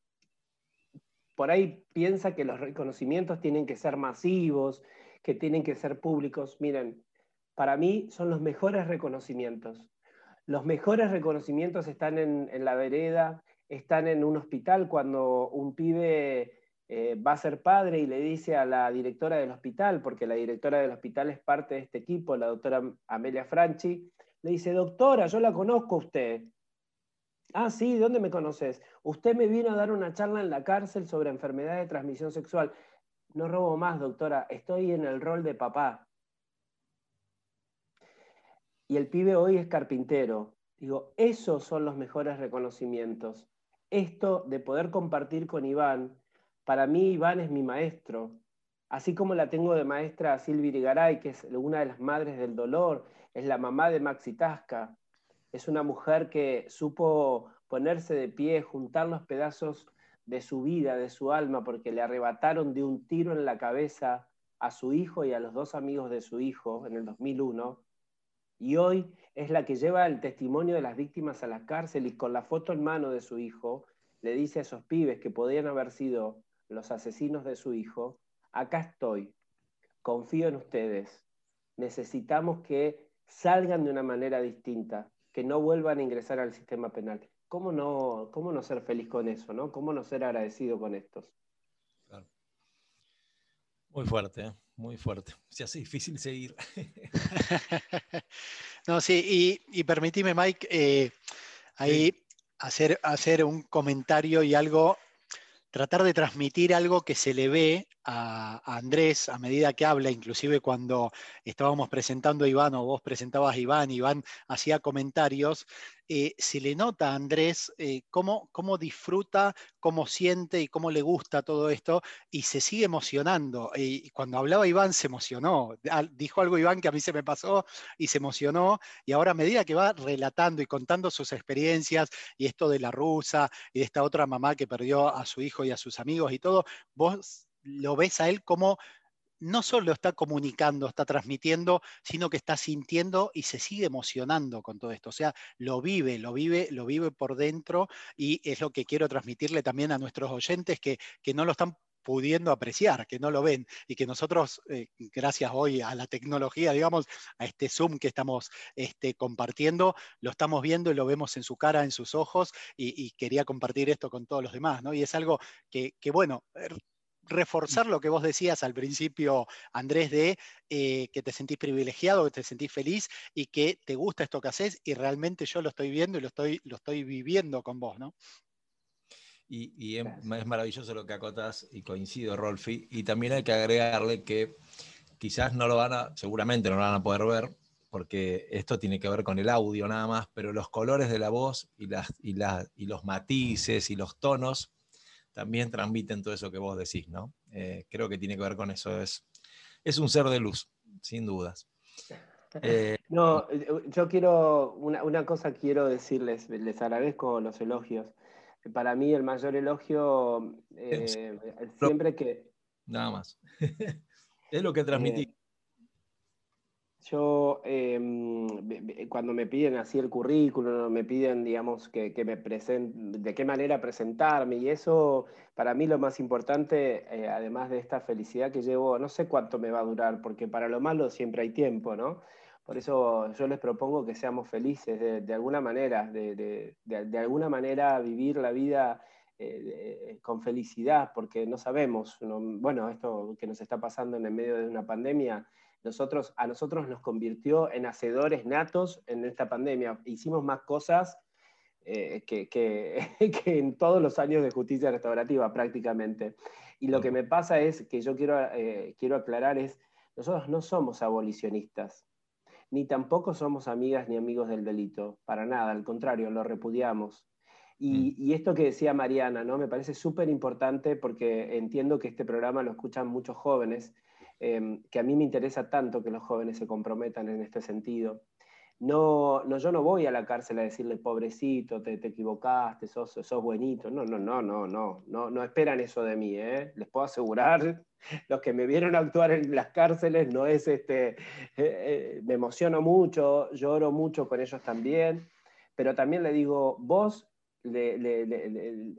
por ahí piensa que los reconocimientos tienen que ser masivos, que tienen que ser públicos. Miren, para mí son los mejores reconocimientos. Los mejores reconocimientos están en, la vereda, están en un hospital cuando un pibe eh, va a ser padre y le dice a la directora del hospital, porque la directora del hospital es parte de este equipo, la doctora Amelia Franchi, le dice, doctora, yo la conozco a usted. Ah, sí, ¿dónde me conoces? Usted me vino a dar una charla en la cárcel sobre enfermedad de transmisión sexual. No robo más, doctora, estoy en el rol de papá. Y el pibe hoy es carpintero. Digo, esos son los mejores reconocimientos. Esto de poder compartir con Iván, para mí Iván es mi maestro. Así como la tengo de maestra a Silvia Irigaray, que es una de las madres del dolor, es la mamá de Maxi Tasca es una mujer que supo ponerse de pie, juntar los pedazos de su vida, de su alma, porque le arrebataron de un tiro en la cabeza a su hijo y a los dos amigos de su hijo en el 2001. Y hoy es la que lleva el testimonio de las víctimas a la cárcel y con la foto en mano de su hijo le dice a esos pibes que podían haber sido los asesinos de su hijo, acá estoy, confío en ustedes, necesitamos que salgan de una manera distinta, que no vuelvan a ingresar al sistema penal. ¿Cómo no, cómo no ser feliz con eso? ¿no? ¿Cómo no ser agradecido con estos? Muy fuerte, ¿eh? muy fuerte. Se hace difícil seguir. no, sí, y, y permitime, Mike, eh, ahí hacer, hacer un comentario y algo, tratar de transmitir algo que se le ve a, Andrés a medida que habla, inclusive cuando estábamos presentando a Iván o vos presentabas a Iván, Iván hacía comentarios, eh, se le nota a Andrés eh, cómo, cómo, disfruta, cómo siente y cómo le gusta todo esto y se sigue emocionando. Y cuando hablaba Iván se emocionó, dijo algo Iván que a mí se me pasó y se emocionó y ahora a medida que va relatando y contando sus experiencias y esto de la rusa y de esta otra mamá que perdió a su hijo y a sus amigos y todo, vos lo ves a él como no solo está comunicando, está transmitiendo, sino que está sintiendo y se sigue emocionando con todo esto. O sea, lo vive, lo vive, lo vive por dentro y es lo que quiero transmitirle también a nuestros oyentes que, no lo están pudiendo apreciar, que no lo ven y que nosotros, eh, gracias hoy a la tecnología, digamos, a este Zoom que estamos este, compartiendo, lo estamos viendo y lo vemos en su cara, en sus ojos y, quería compartir esto con todos los demás, ¿no? Y es algo que, que bueno, reforzar lo que vos decías al principio, Andrés, de eh, que te sentís privilegiado, que te sentís feliz y que te gusta esto que haces y realmente yo lo estoy viendo y lo estoy, lo estoy viviendo con vos, ¿no? Y, es, maravilloso lo que acotas y coincido, Rolfi. Y también hay que agregarle que quizás no lo van a, seguramente no lo van a poder ver, porque esto tiene que ver con el audio nada más, pero los colores de la voz y, las, y, y los matices y los tonos también transmiten todo eso que vos decís, ¿no? Eh, creo que tiene que ver con eso. Es, es un ser de luz, sin dudas. Eh, no, yo quiero, una, cosa quiero decirles, les agradezco los elogios. Para mí el mayor elogio, eh, siempre que... Nada más. es lo que transmití. Yo, em, cuando me piden así el currículum, me piden, digamos, que, me presenten, de qué manera presentarme, y eso, para mí lo más importante, eh, además de esta felicidad que llevo, no sé cuánto me va a durar, porque para lo malo siempre hay tiempo, ¿no? Por eso yo les propongo que seamos felices de, alguna manera, de, alguna manera vivir la vida eh, con felicidad, porque no sabemos, bueno, esto que nos está pasando en el medio de una pandemia, nosotros, a nosotros nos convirtió en hacedores natos en esta pandemia. Hicimos más cosas eh, que, que, en todos los años de justicia restaurativa prácticamente. Y lo que me pasa es que yo quiero, eh, quiero aclarar es, nosotros no somos abolicionistas, ni tampoco somos amigas ni amigos del delito, para nada, al contrario, lo repudiamos. Y, mm. y, esto que decía Mariana, ¿no? Me parece súper importante porque entiendo que este programa lo escuchan muchos jóvenes Em, que a mí me interesa tanto que los jóvenes se comprometan en este sentido. no, no, yo no voy a la cárcel a decirle, pobrecito, te, te equivocaste, sos, sos buenito. No, no, no, no, no, no, no esperan eso de mí, ¿eh? Les puedo asegurar, los que me vieron actuar en las cárceles, no es este, eh, eh, me emociono mucho, lloro mucho con ellos también, pero también le digo, vos le, le, le,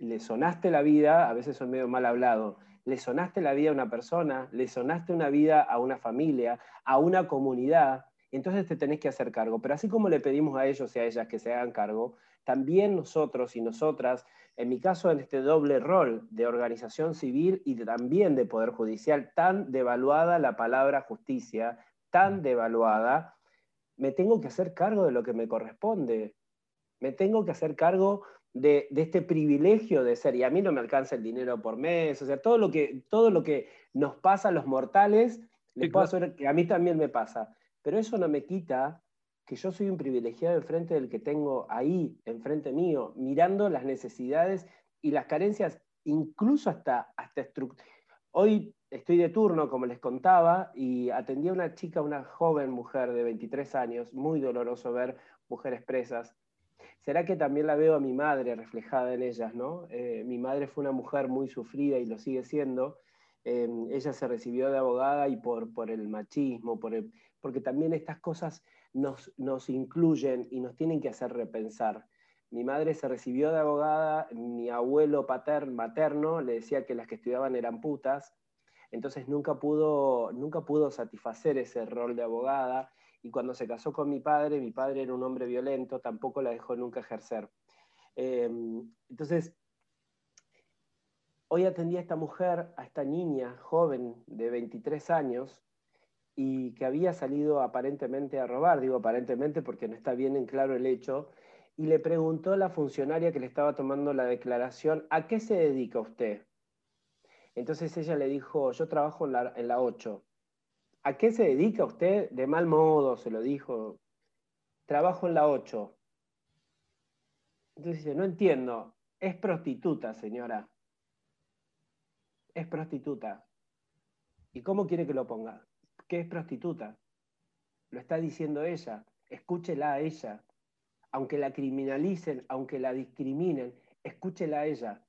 le sonaste la vida, a veces soy medio mal hablado, le sonaste la vida a una persona, le sonaste una vida a una familia, a una comunidad, entonces te tenés que hacer cargo. Pero así como le pedimos a ellos y a ellas que se hagan cargo, también nosotros y nosotras, en mi caso en este doble rol de organización civil y también de Poder Judicial, tan devaluada la palabra justicia, tan devaluada, me tengo que hacer cargo de lo que me corresponde. Me tengo que hacer cargo de, este privilegio de ser, y a mí no me alcanza el dinero por mes, o sea, todo lo que, todo lo que nos pasa a los mortales, les puedo hacer, que a mí también me pasa, pero eso no me quita que yo soy un privilegiado enfrente del que tengo ahí, enfrente mío, mirando las necesidades y las carencias, incluso hasta, hasta Hoy estoy de turno, como les contaba, y atendí a una chica, una joven mujer de 23 años, muy doloroso ver mujeres presas, ¿Será que también la veo a mi madre reflejada en ellas? ¿no? Eh, mi madre fue una mujer muy sufrida y lo sigue siendo. Eh, ella se recibió de abogada y por, por el machismo, por porque también estas cosas nos, nos incluyen y nos tienen que hacer repensar. Mi madre se recibió de abogada, mi abuelo paterno, materno le decía que las que estudiaban eran putas, entonces nunca pudo, nunca pudo satisfacer ese rol de abogada y cuando se casó con mi padre, mi padre era un hombre violento, tampoco la dejó nunca ejercer. Em, entonces, hoy atendí a esta mujer, a esta niña joven de 23 años, y que había salido aparentemente a robar, digo aparentemente porque no está bien en claro el hecho, y le preguntó a la funcionaria que le estaba tomando la declaración, ¿a qué se dedica usted? Entonces ella le dijo, yo trabajo en la, en la 8. ¿A qué se dedica usted? De mal modo, se lo dijo. Trabajo en la 8. Entonces dice, no entiendo. Es prostituta, señora. Es prostituta. ¿Y cómo quiere que lo ponga? ¿Qué es prostituta? Lo está diciendo ella. Escúchela a ella. Aunque la criminalicen, aunque la discriminen, escúchela a ella.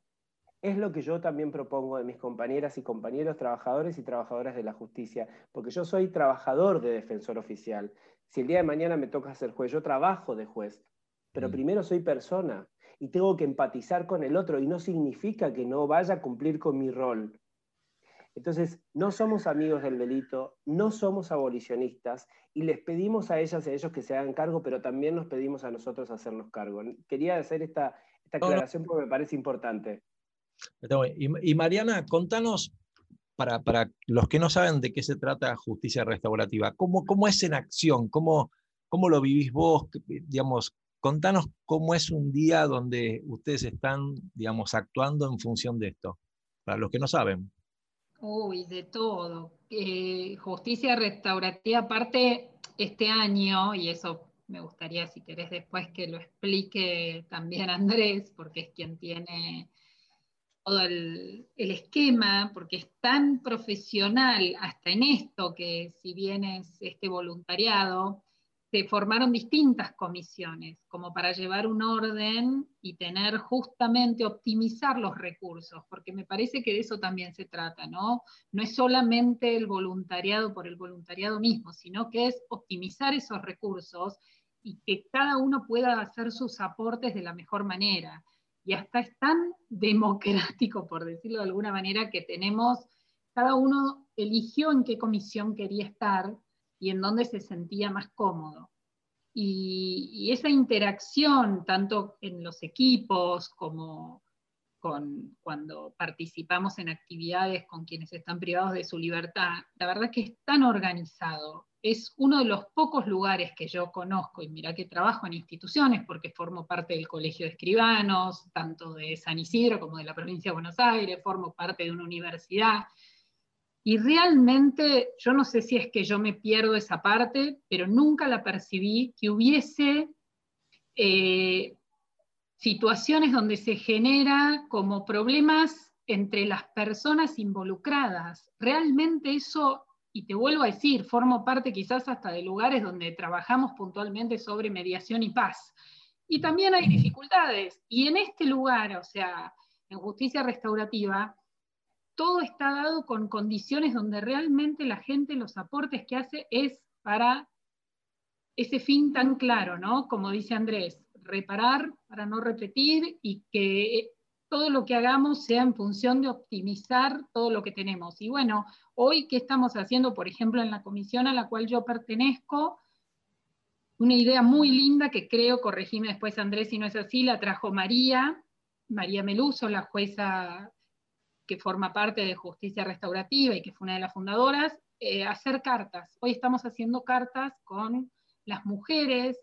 Es lo que yo también propongo de mis compañeras y compañeros trabajadores y trabajadoras de la justicia, porque yo soy trabajador de defensor oficial. Si el día de mañana me toca ser juez, yo trabajo de juez, pero mm. primero soy persona y tengo que empatizar con el otro y no significa que no vaya a cumplir con mi rol. Entonces, no somos amigos del delito, no somos abolicionistas y les pedimos a ellas y a ellos que se hagan cargo, pero también nos pedimos a nosotros hacernos cargo. Quería hacer esta, esta aclaración porque me parece importante. Y, Mariana, contanos, para, para, los que no saben de qué se trata justicia restaurativa, ¿cómo, cómo es en acción? ¿Cómo, ¿Cómo lo vivís vos? Digamos, contanos cómo es un día donde ustedes están, digamos, actuando en función de esto, para los que no saben. Uy, de todo. Eh, justicia restaurativa, aparte, este año, y eso me gustaría, si querés, después que lo explique también Andrés, porque es quien tiene todo el, esquema, porque es tan profesional hasta en esto que si bien es este voluntariado, se formaron distintas comisiones como para llevar un orden y tener justamente optimizar los recursos, porque me parece que de eso también se trata, ¿no? No es solamente el voluntariado por el voluntariado mismo, sino que es optimizar esos recursos y que cada uno pueda hacer sus aportes de la mejor manera y hasta es tan democrático, por decirlo de alguna manera, que tenemos, cada uno eligió en qué comisión quería estar y en dónde se sentía más cómodo. Y, esa interacción, tanto en los equipos como con, cuando participamos en actividades con quienes están privados de su libertad, la verdad que es tan organizado es uno de los pocos lugares que yo conozco, y mira que trabajo en instituciones porque formo parte del Colegio de Escribanos, tanto de San Isidro como de la provincia de Buenos Aires, formo parte de una universidad, y realmente yo no sé si es que yo me pierdo esa parte, pero nunca la percibí que hubiese eh, situaciones donde se genera como problemas entre las personas involucradas. Realmente eso y te vuelvo a decir, formo parte quizás hasta de lugares donde trabajamos puntualmente sobre mediación y paz. Y también hay dificultades. Y en este lugar, o sea, en justicia restaurativa, todo está dado con condiciones donde realmente la gente los aportes que hace es para ese fin tan claro, ¿no? Como dice Andrés, reparar para no repetir y que todo lo que hagamos sea en función de optimizar todo lo que tenemos. Y bueno, hoy, ¿qué estamos haciendo, por ejemplo, en la comisión a la cual yo pertenezco? Una idea muy linda que creo, corregime después Andrés si no es así, la trajo María, María Meluso, la jueza que forma parte de Justicia Restaurativa y que fue una de las fundadoras, eh, hacer cartas. Hoy estamos haciendo cartas con las mujeres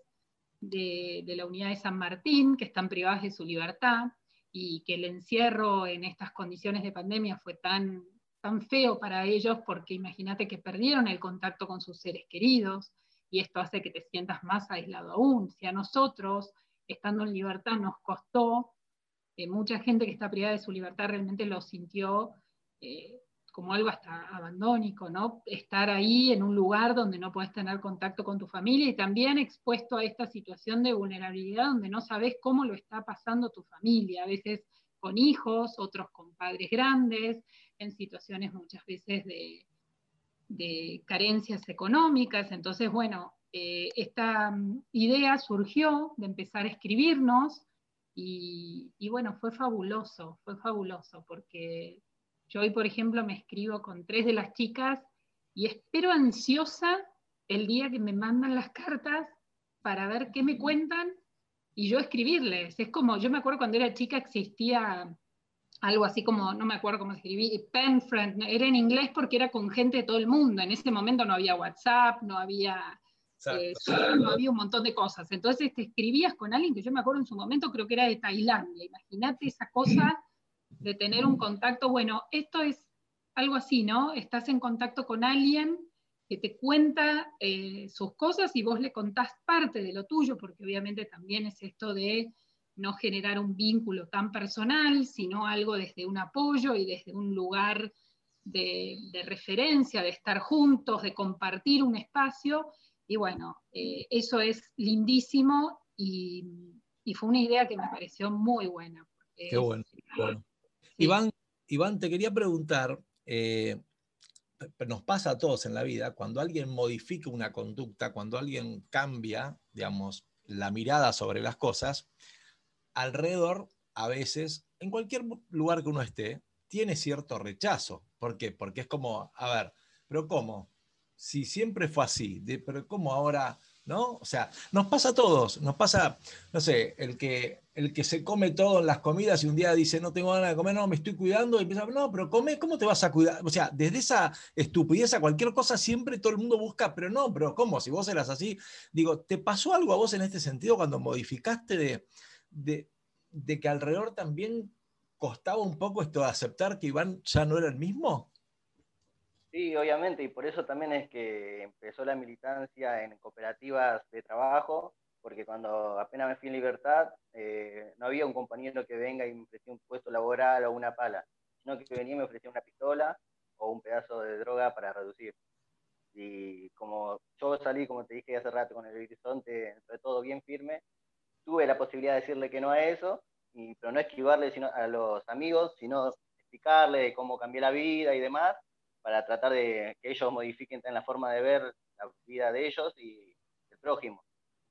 de, la unidad de San Martín, que están privadas de su libertad, y que el encierro en estas condiciones de pandemia fue tan, tan feo para ellos porque imagínate que perdieron el contacto con sus seres queridos y esto hace que te sientas más aislado aún. Si a nosotros, estando en libertad, nos costó, eh, mucha gente que está privada de su libertad realmente lo sintió eh, como algo hasta abandónico, ¿no? Estar ahí en un lugar donde no puedes tener contacto con tu familia y también expuesto a esta situación de vulnerabilidad donde no sabes cómo lo está pasando tu familia, a veces con hijos, otros con padres grandes, en situaciones muchas veces de, carencias económicas. Entonces, bueno, eh, esta mm, idea surgió de empezar a escribirnos y bueno, fue fabuloso, fue fabuloso porque yo hoy, por ejemplo, me escribo con tres de las chicas y espero ansiosa el día que me mandan las cartas para ver qué me cuentan y yo escribirles. Es como, yo me acuerdo cuando era chica existía algo así como, no me acuerdo cómo escribí, pen friend, era en inglés porque era con gente de todo el mundo. En ese momento no había WhatsApp, no había, eh, no había un montón de cosas. Entonces te escribías con alguien que yo me acuerdo en su momento creo que era de Tailandia. Imagínate esa cosa de tener un contacto, bueno, esto es algo así, ¿no? Estás en contacto con alguien que te cuenta eh, sus cosas y vos le contás parte de lo tuyo, porque obviamente también es esto de no generar un vínculo tan personal, sino algo desde un apoyo y desde un lugar de, referencia, de estar juntos, de compartir un espacio. Y bueno, eh, eso es lindísimo y, fue una idea que me pareció muy buena. Qué bueno. Iván, te quería preguntar, eh, nos pasa a todos en la vida, cuando alguien modifica una conducta, cuando alguien cambia, digamos, la mirada sobre las cosas, alrededor, a veces, en cualquier lugar que uno esté, tiene cierto rechazo. ¿Por qué? Porque es como, a ver, pero ¿cómo? Si siempre fue así, pero ¿cómo ahora ¿no? O sea, nos pasa a todos, nos pasa, no sé, el que, el que se come todo en las comidas y un día dice, no tengo ganas de comer, no, me estoy cuidando, y empieza, no, pero come, ¿cómo te vas a cuidar? O sea, desde esa estupidez a cualquier cosa siempre todo el mundo busca, pero no, pero ¿cómo? Si vos eras así, digo, ¿te pasó algo a vos en este sentido cuando modificaste de, de, de que alrededor también costaba un poco esto de aceptar que Iván ya no era el mismo? Sí, obviamente, y por eso también es que empezó la militancia en cooperativas de trabajo, porque cuando apenas me fui en libertad, eh, no había un compañero que venga y me ofrecía un puesto laboral o una pala, sino que venía y me ofrecía una pistola o un pedazo de droga para reducir. Y como yo salí, como te dije hace rato, con el horizonte entre todo bien firme, tuve la posibilidad de decirle que no a eso, y, pero no esquivarle sino a los amigos, sino explicarle cómo cambié la vida y demás, para tratar de que ellos modifiquen la forma de ver la vida de ellos y el prójimo.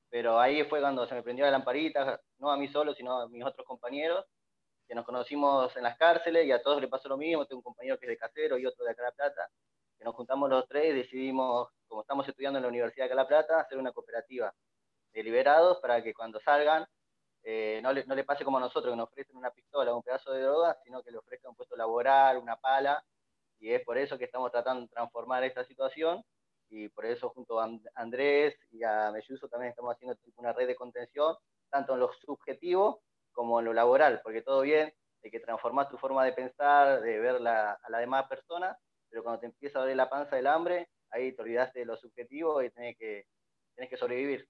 Pero ahí fue cuando se me prendió la lamparita, no a mí solo, sino a mis otros compañeros, que nos conocimos en las cárceles y a todos les pasó lo mismo. Tengo un compañero que es de Casero y otro de Acá La Plata, que nos juntamos los tres y decidimos, como estamos estudiando en la Universidad de Acá La Plata, hacer una cooperativa de liberados para que cuando salgan eh, no, le, no le pase como a nosotros, que nos ofrecen una pistola o un pedazo de droga, sino que le ofrezcan un puesto laboral, una pala y es por eso que estamos tratando de transformar esta situación y por eso junto a Andrés y a Melluso también estamos haciendo una red de contención, tanto en lo subjetivo como en lo laboral, porque todo bien, hay que transformar tu forma de pensar, de ver a la demás persona, pero cuando te empieza a doler la panza del hambre, ahí te olvidaste de lo subjetivo y tenés que, tenés que sobrevivir.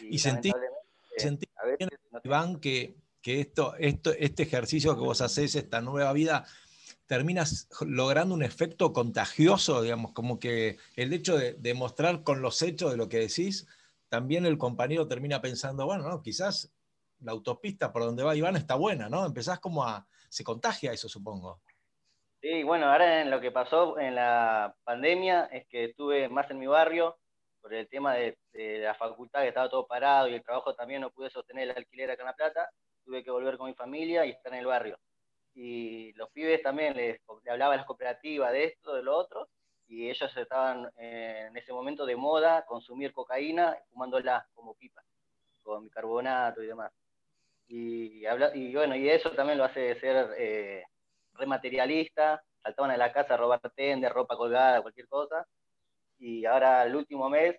Y, sentí, Iván, que, que esto, esto, este ejercicio que vos hacés, esta nueva vida, terminas logrando un efecto contagioso, digamos, como que el hecho de demostrar con los hechos de lo que decís, también el compañero termina pensando, bueno, no, quizás la autopista por donde va Iván está buena, ¿no? Empezás como a, se contagia eso, supongo. Sí, bueno, ahora en lo que pasó en la pandemia es que estuve más en mi barrio por el tema de, la facultad que estaba todo parado y el trabajo también no pude sostener el alquiler acá en La Plata, tuve que volver con mi familia y estar en el barrio. Y los pibes también les, hablaba a las cooperativas de esto, de lo otro, y ellos estaban eh, en ese momento de moda consumir cocaína fumándola como pipa, con bicarbonato y demás. Y, y bueno, y eso también lo hace ser eh, rematerialista, saltaban a la casa a robar tender, ropa colgada, cualquier cosa. Y ahora el último mes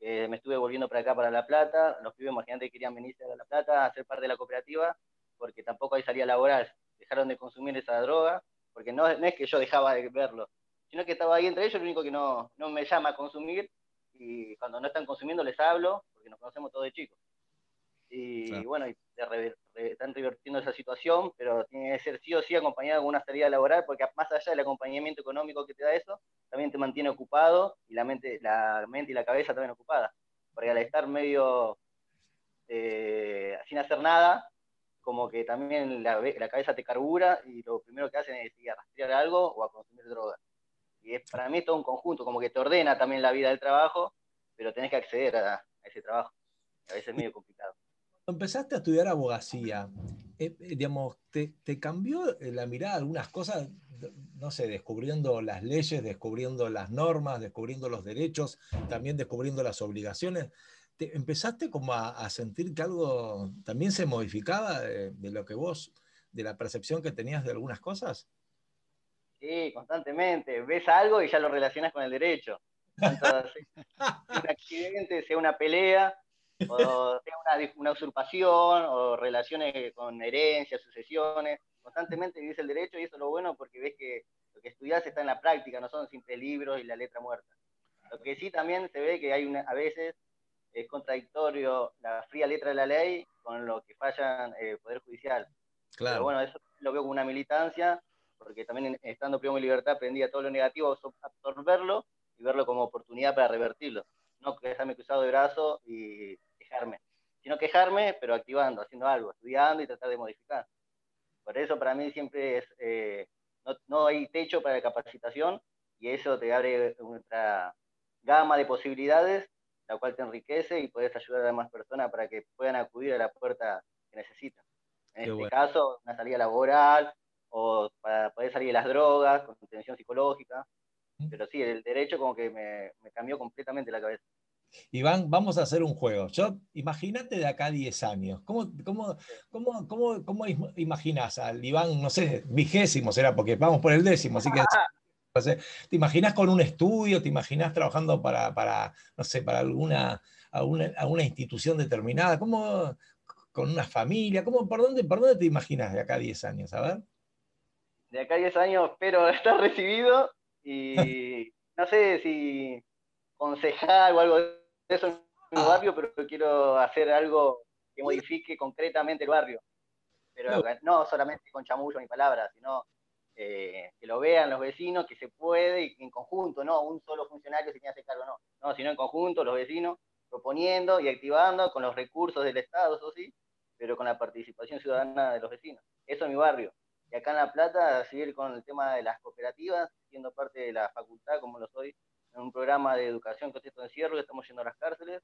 eh, me estuve volviendo para acá, para La Plata. Los pibes, imagínate, querían venirse a La Plata a ser parte de la cooperativa, porque tampoco hay salida laboral. Dejaron de consumir esa droga, porque no, no es que yo dejaba de verlo, sino que estaba ahí entre ellos, lo único que no, no me llama a consumir. Y cuando no están consumiendo les hablo, porque nos conocemos todos de chicos. Y bueno, están revirtiendo esa situación, pero tiene que ser sí o sí acompañado con una salida laboral, porque más allá del acompañamiento económico que te da eso, también te mantiene ocupado y la mente, la mente y la cabeza también ocupada. Porque al estar medio eh, sin hacer nada, como que también la, cabeza te carbura y lo primero que hacen es ir a rastrear algo o a consumir droga. Y es para mí todo un conjunto, como que te ordena también la vida del trabajo, pero tenés que acceder a, a ese trabajo. A veces es medio complicado empezaste a estudiar abogacía, eh, eh, digamos, te, cambió eh, la mirada algunas cosas? No sé, descubriendo las leyes, descubriendo las normas, descubriendo los derechos, también descubriendo las obligaciones. ¿Te, ¿Empezaste como a, sentir que algo también se modificaba de, lo que vos, de la percepción que tenías de algunas cosas? Sí, constantemente. Ves algo y ya lo relacionas con el derecho. sea un accidente, sea una pelea, o sea una, usurpación, o relaciones con herencias, sucesiones. Constantemente vives el derecho y eso es lo bueno porque ves que lo que estudias está en la práctica, no son simples libros y la letra muerta. Lo que sí también se ve que hay a veces es contradictorio la fría letra de la ley con lo que falla el eh, Poder Judicial. Claro. Pero bueno, eso lo veo como una militancia, porque también estando primo en libertad aprendí a todo lo negativo absorberlo y verlo como oportunidad para revertirlo. No quedarme cruzado de brazo y quejarme, sino quejarme, pero activando, haciendo algo, estudiando y tratar de modificar. Por eso para mí siempre es, eh, no, no, hay techo para la capacitación y eso te abre otra gama de posibilidades, la cual te enriquece y puedes ayudar a demás personas para que puedan acudir a la puerta que necesitan. En este caso, una salida laboral o para poder salir de las drogas, con atención psicológica. Pero sí, el derecho como que me, me cambió completamente la cabeza. Iván, vamos a hacer un juego. Yo, imagínate de acá a 10 años. ¿Cómo, cómo, cómo, cómo, cómo imaginas al Iván, no sé, vigésimo será, porque vamos por el décimo, así que... ¿Te imaginas con un estudio? ¿Te imaginas trabajando para, para no sé, para alguna, alguna, institución determinada? ¿Cómo, con una familia? ¿Cómo, por, dónde, ¿Por dónde te imaginas de acá a 10 años? A ver. De acá a 10 años espero estar recibido y no sé si concejal o algo de eso en mi ah. barrio, pero quiero hacer algo que modifique concretamente el barrio. Pero no, solamente con chamullo ni palabras, sino eh, que lo vean los vecinos, que se puede y en conjunto, no un solo funcionario se tiene que hacer cargo, no, no, sino en conjunto los vecinos proponiendo y activando con los recursos del Estado, eso sí, pero con la participación ciudadana de los vecinos. Eso es mi barrio. Y acá en La Plata, seguir con el tema de las cooperativas, siendo parte de la facultad, como lo soy, en un programa de educación contexto de encierro que estamos yendo a las cárceles.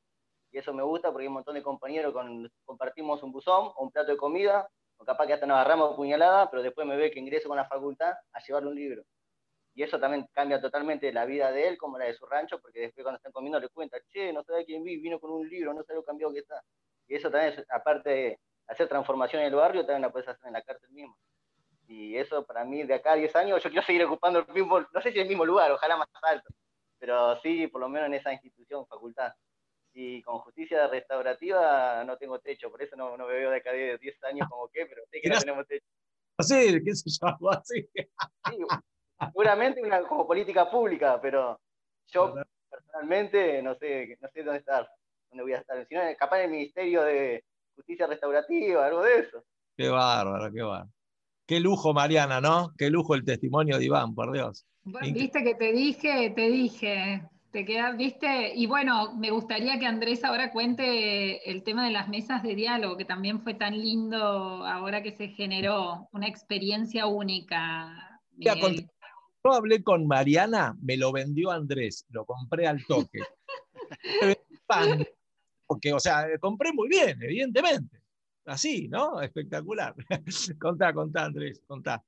Y eso me gusta porque hay un montón de compañeros con, compartimos un buzón un plato de comida, o capaz que hasta nos agarramos puñalada, pero después me ve que ingreso con la facultad a llevar un libro. Y eso también cambia totalmente la vida de él como la de su rancho, porque después cuando están comiendo le cuenta, che, no sabe quién vi, vino con un libro, no sabe lo cambiado que está. Y eso también, aparte de hacer transformación en el barrio, también la puedes hacer en la cárcel misma. Y eso para mí, de acá a 10 años, yo quiero seguir ocupando el mismo, no sé si el mismo lugar, ojalá más alto, pero sí, por lo menos en esa institución, facultad. Y con justicia restaurativa no tengo techo, por eso no, no me veo de acá de 10 años como que, pero sé que no tenemos techo. Sí, qué sé yo, así. Sí, seguramente una como política pública, pero yo personalmente no sé, no sé dónde estar, dónde voy a estar. Si no, capaz en el Ministerio de Justicia Restaurativa, algo de eso. Qué bárbaro, qué bárbaro. Qué lujo, Mariana, ¿no? Qué lujo el testimonio de Iván, por Dios. Viste que te dije, te dije, te quedas, viste, y bueno, me gustaría que Andrés ahora cuente el tema de las mesas de diálogo, que también fue tan lindo ahora que se generó, una experiencia única. Yo hablé con Mariana, me lo vendió Andrés, lo compré al toque. Porque, o sea, compré muy bien, evidentemente. Así, ¿no? Espectacular. contá, contá, Andrés, contá.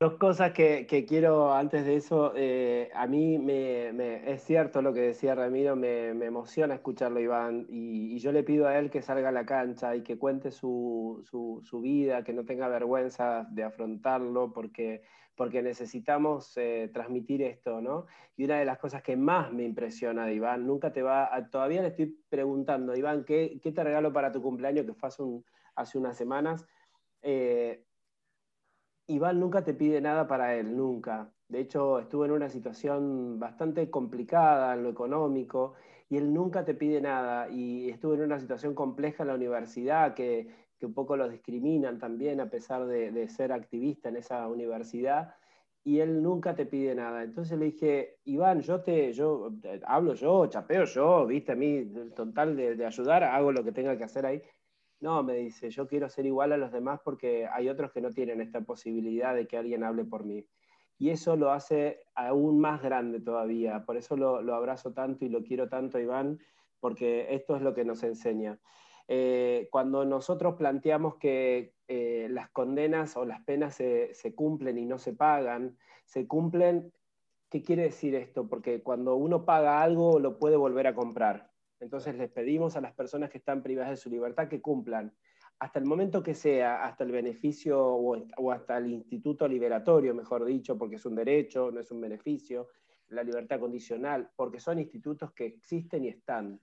Dos cosas que, quiero antes de eso. Eh, a mí me, es cierto lo que decía Ramiro, me, emociona escucharlo, Iván, y, yo le pido a él que salga a la cancha y que cuente su, vida, que no tenga vergüenza de afrontarlo, porque, porque necesitamos eh, transmitir esto, ¿no? Y una de las cosas que más me impresiona Iván, nunca te va, todavía le estoy preguntando, Iván, ¿qué, te regalo para tu cumpleaños que fue hace, hace unas semanas? Eh, Iván nunca te pide nada para él, nunca. De hecho, estuvo en una situación bastante complicada en lo económico y él nunca te pide nada. Y estuvo en una situación compleja en la universidad que, un poco lo discriminan también a pesar de, ser activista en esa universidad. Y él nunca te pide nada. Entonces le dije, Iván, yo te, yo hablo yo, chapeo yo, viste, a mí, total de, de ayudar, hago lo que tenga que hacer ahí. No, me dice, yo quiero ser igual a los demás porque hay otros que no tienen esta posibilidad de que alguien hable por mí. Y eso lo hace aún más grande todavía. Por eso lo, abrazo tanto y lo quiero tanto, Iván, porque esto es lo que nos enseña. Eh, cuando nosotros planteamos que eh, las condenas o las penas se, se, cumplen y no se pagan, se cumplen, ¿qué quiere decir esto? Porque cuando uno paga algo lo puede volver a comprar. Entonces les pedimos a las personas que están privadas de su libertad que cumplan hasta el momento que sea, hasta el beneficio o, hasta el instituto liberatorio, mejor dicho, porque es un derecho, no es un beneficio, la libertad condicional, porque son institutos que existen y están.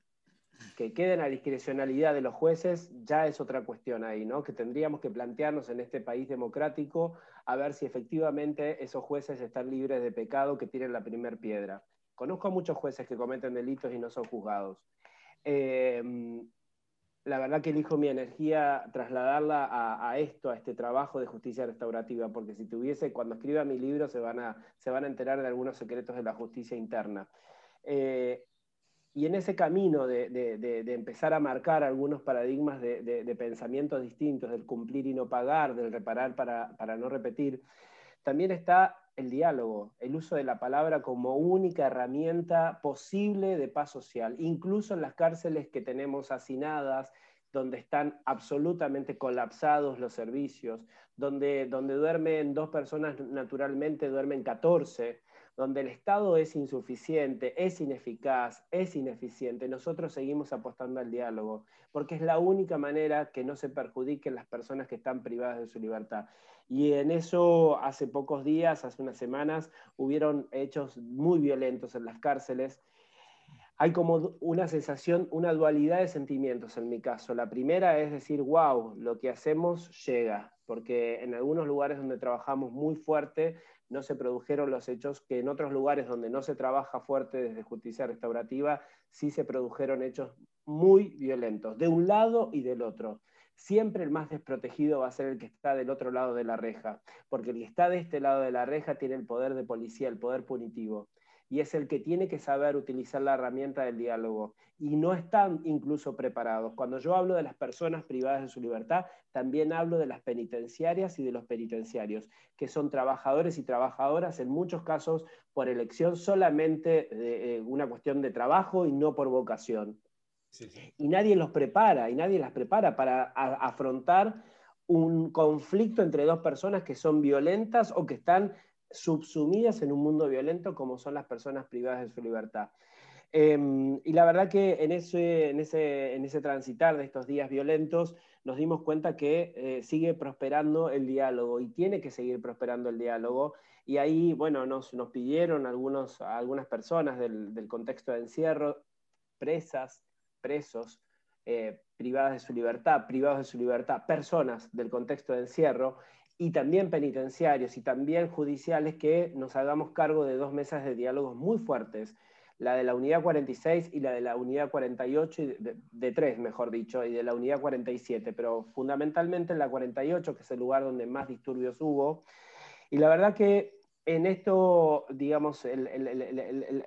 Que queden a discrecionalidad de los jueces ya es otra cuestión ahí, ¿no? Que tendríamos que plantearnos en este país democrático a ver si efectivamente esos jueces están libres de pecado que tienen la primer piedra. Conozco a muchos jueces que cometen delitos y no son juzgados. Em, la verdad que elijo mi energía trasladarla a, esto, a este trabajo de justicia restaurativa, porque si tuviese, cuando escriba mi libro se van a, se van a enterar de algunos secretos de la justicia interna. Eh, y en ese camino de, empezar a marcar algunos paradigmas de, pensamientos distintos, del cumplir y no pagar, del reparar para, para no repetir, también está el diálogo, el uso de la palabra como única herramienta posible de paz social, incluso en las cárceles que tenemos hacinadas, donde están absolutamente colapsados los servicios, donde, donde duermen dos personas naturalmente, duermen 14, donde el Estado es insuficiente, es ineficaz, es ineficiente, nosotros seguimos apostando al diálogo, porque es la única manera que no se perjudiquen las personas que están privadas de su libertad. Y en eso, hace pocos días, hace unas semanas, hubieron hechos muy violentos en las cárceles. Hay como una sensación, una dualidad de sentimientos en mi caso. La primera es decir, wow, lo que hacemos llega, porque en algunos lugares donde trabajamos muy fuerte no se produjeron los hechos que en otros lugares donde no se trabaja fuerte desde justicia restaurativa sí se produjeron hechos muy violentos, de un lado y del otro siempre el más desprotegido va a ser el que está del otro lado de la reja, porque el que está de este lado de la reja tiene el poder de policía, el poder punitivo, y es el que tiene que saber utilizar la herramienta del diálogo, y no están incluso preparados. Cuando yo hablo de las personas privadas de su libertad, también hablo de las penitenciarias y de los penitenciarios, que son trabajadores y trabajadoras, en muchos casos por elección solamente de eh, una cuestión de trabajo y no por vocación. Y nadie los prepara, y nadie las prepara para afrontar un conflicto entre dos personas que son violentas o que están subsumidas en un mundo violento como son las personas privadas de su libertad. Em, y la verdad que en ese, en, ese, en ese, transitar de estos días violentos nos dimos cuenta que eh, sigue prosperando el diálogo y tiene que seguir prosperando el diálogo. Y ahí, bueno, nos, nos pidieron algunos, algunas personas del, del contexto de encierro, presas, presos, eh, privadas de su libertad, privados de su libertad, personas del contexto de encierro, y también penitenciarios y también judiciales que nos hagamos cargo de dos mesas de diálogos muy fuertes. la de la unidad 46 y la de la unidad 48, de, de 3 mejor dicho, y de la unidad 47, pero fundamentalmente en la 48, que es el lugar donde más disturbios hubo. Y la verdad que en esto, digamos,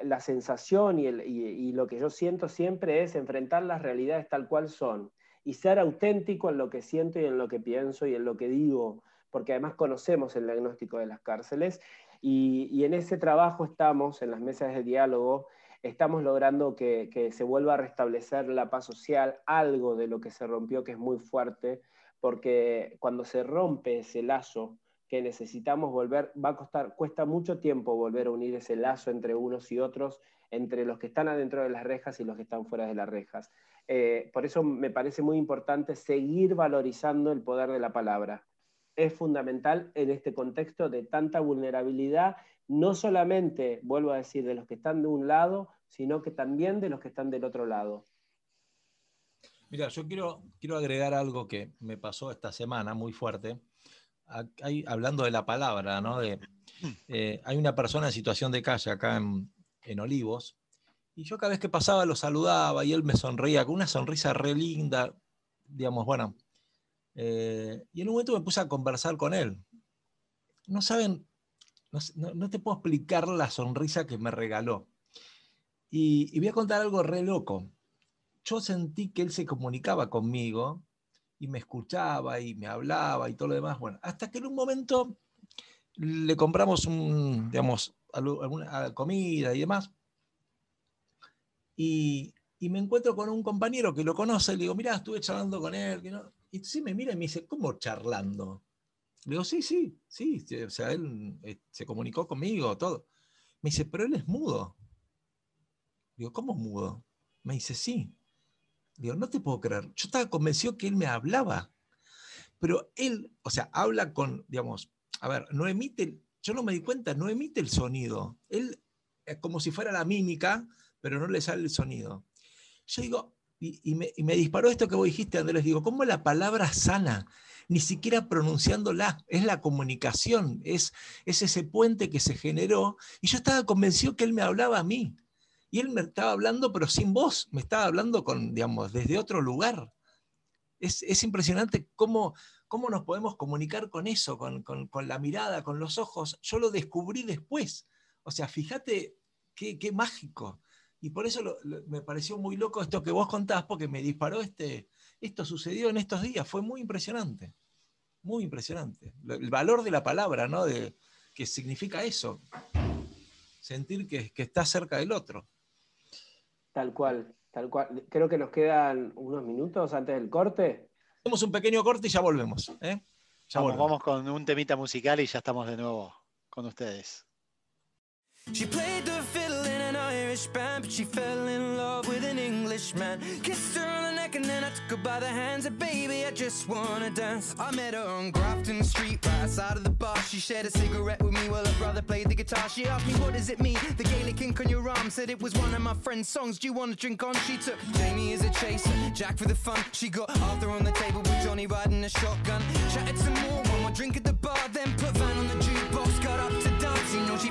la sensación y, lo que yo siento siempre es enfrentar las realidades tal cual son y ser auténtico en lo que siento y en lo que pienso y en lo que digo, porque además conocemos el diagnóstico de las cárceles y, en ese trabajo estamos, en las mesas de diálogo, estamos logrando que, que se vuelva a restablecer la paz social, algo de lo que se rompió que es muy fuerte, porque cuando se rompe ese lazo, que necesitamos volver, va a costar, cuesta mucho tiempo volver a unir ese lazo entre unos y otros, entre los que están adentro de las rejas y los que están fuera de las rejas. Eh, por eso me parece muy importante seguir valorizando el poder de la palabra. Es fundamental en este contexto de tanta vulnerabilidad, no solamente, vuelvo a decir, de los que están de un lado, sino que también de los que están del otro lado. Mira, yo quiero, quiero agregar algo que me pasó esta semana muy fuerte hay, hablando de la palabra, ¿no? De, mm. eh, hay una persona en situación de calle acá en, Olivos, y yo cada vez que pasaba lo saludaba y él me sonreía con una sonrisa re linda, digamos, bueno. Eh, y en un momento me puse a conversar con él. No saben, no, te puedo explicar la sonrisa que me regaló. Y, y voy a contar algo re loco. Yo sentí que él se comunicaba conmigo y me escuchaba y me hablaba y todo lo demás. Bueno, hasta que en un momento le compramos un, digamos, alguna comida y demás. Y, y, me encuentro con un compañero que lo conoce, le digo, mira, estuve charlando con él. Y sí me mira y me dice, ¿cómo charlando? Le digo, sí, sí, sí, o sea, él eh, se comunicó conmigo, todo. Me dice, pero él es mudo. Digo, ¿cómo mudo? Me dice, sí. Digo, no te puedo creer. Yo estaba convencido que él me hablaba. Pero él, o sea, habla con, digamos, a ver, no emite, yo no me di cuenta, no emite el sonido. Él es como si fuera la mímica, pero no le sale el sonido. Yo digo, y, me, y me, disparó esto que vos dijiste, Andrés, digo, ¿cómo la palabra sana? Ni siquiera pronunciándola, es la comunicación, es, es ese puente que se generó, y yo estaba convencido que él me hablaba a mí. Y él me estaba hablando, pero sin voz, me estaba hablando con, digamos, desde otro lugar. Es, impresionante cómo, cómo nos podemos comunicar con eso, con, la mirada, con los ojos. Yo lo descubrí después. O sea, fíjate qué, mágico. Y por eso me pareció muy loco esto que vos contás, porque me disparó este, esto sucedió en estos días, fue muy impresionante, muy impresionante. El valor de la palabra, ¿no? De, que significa eso, sentir que, que está cerca del otro. Tal cual, tal cual. Creo que nos quedan unos minutos antes del corte. Hacemos un pequeño corte y ya volvemos. ¿eh? Ya vamos, vamos con un temita musical y ya estamos de nuevo con ustedes. Irish band, but she fell in love with an Englishman. Kissed her the and then I took her by the hands. And baby, I just wanna dance. I met her on Grafton Street, right outside of the bar. She shared a cigarette with me while her brother played the guitar. She asked me, What does it mean? The Gaelic ink on your arm said it was one of my friend's songs. Do you wanna drink on? She took Jamie as a chaser, Jack for the fun. She got Arthur on the table with Johnny riding a shotgun. Chatted some more, one more drink at the bar, then put Van on the jukebox. Got up to dance, you know she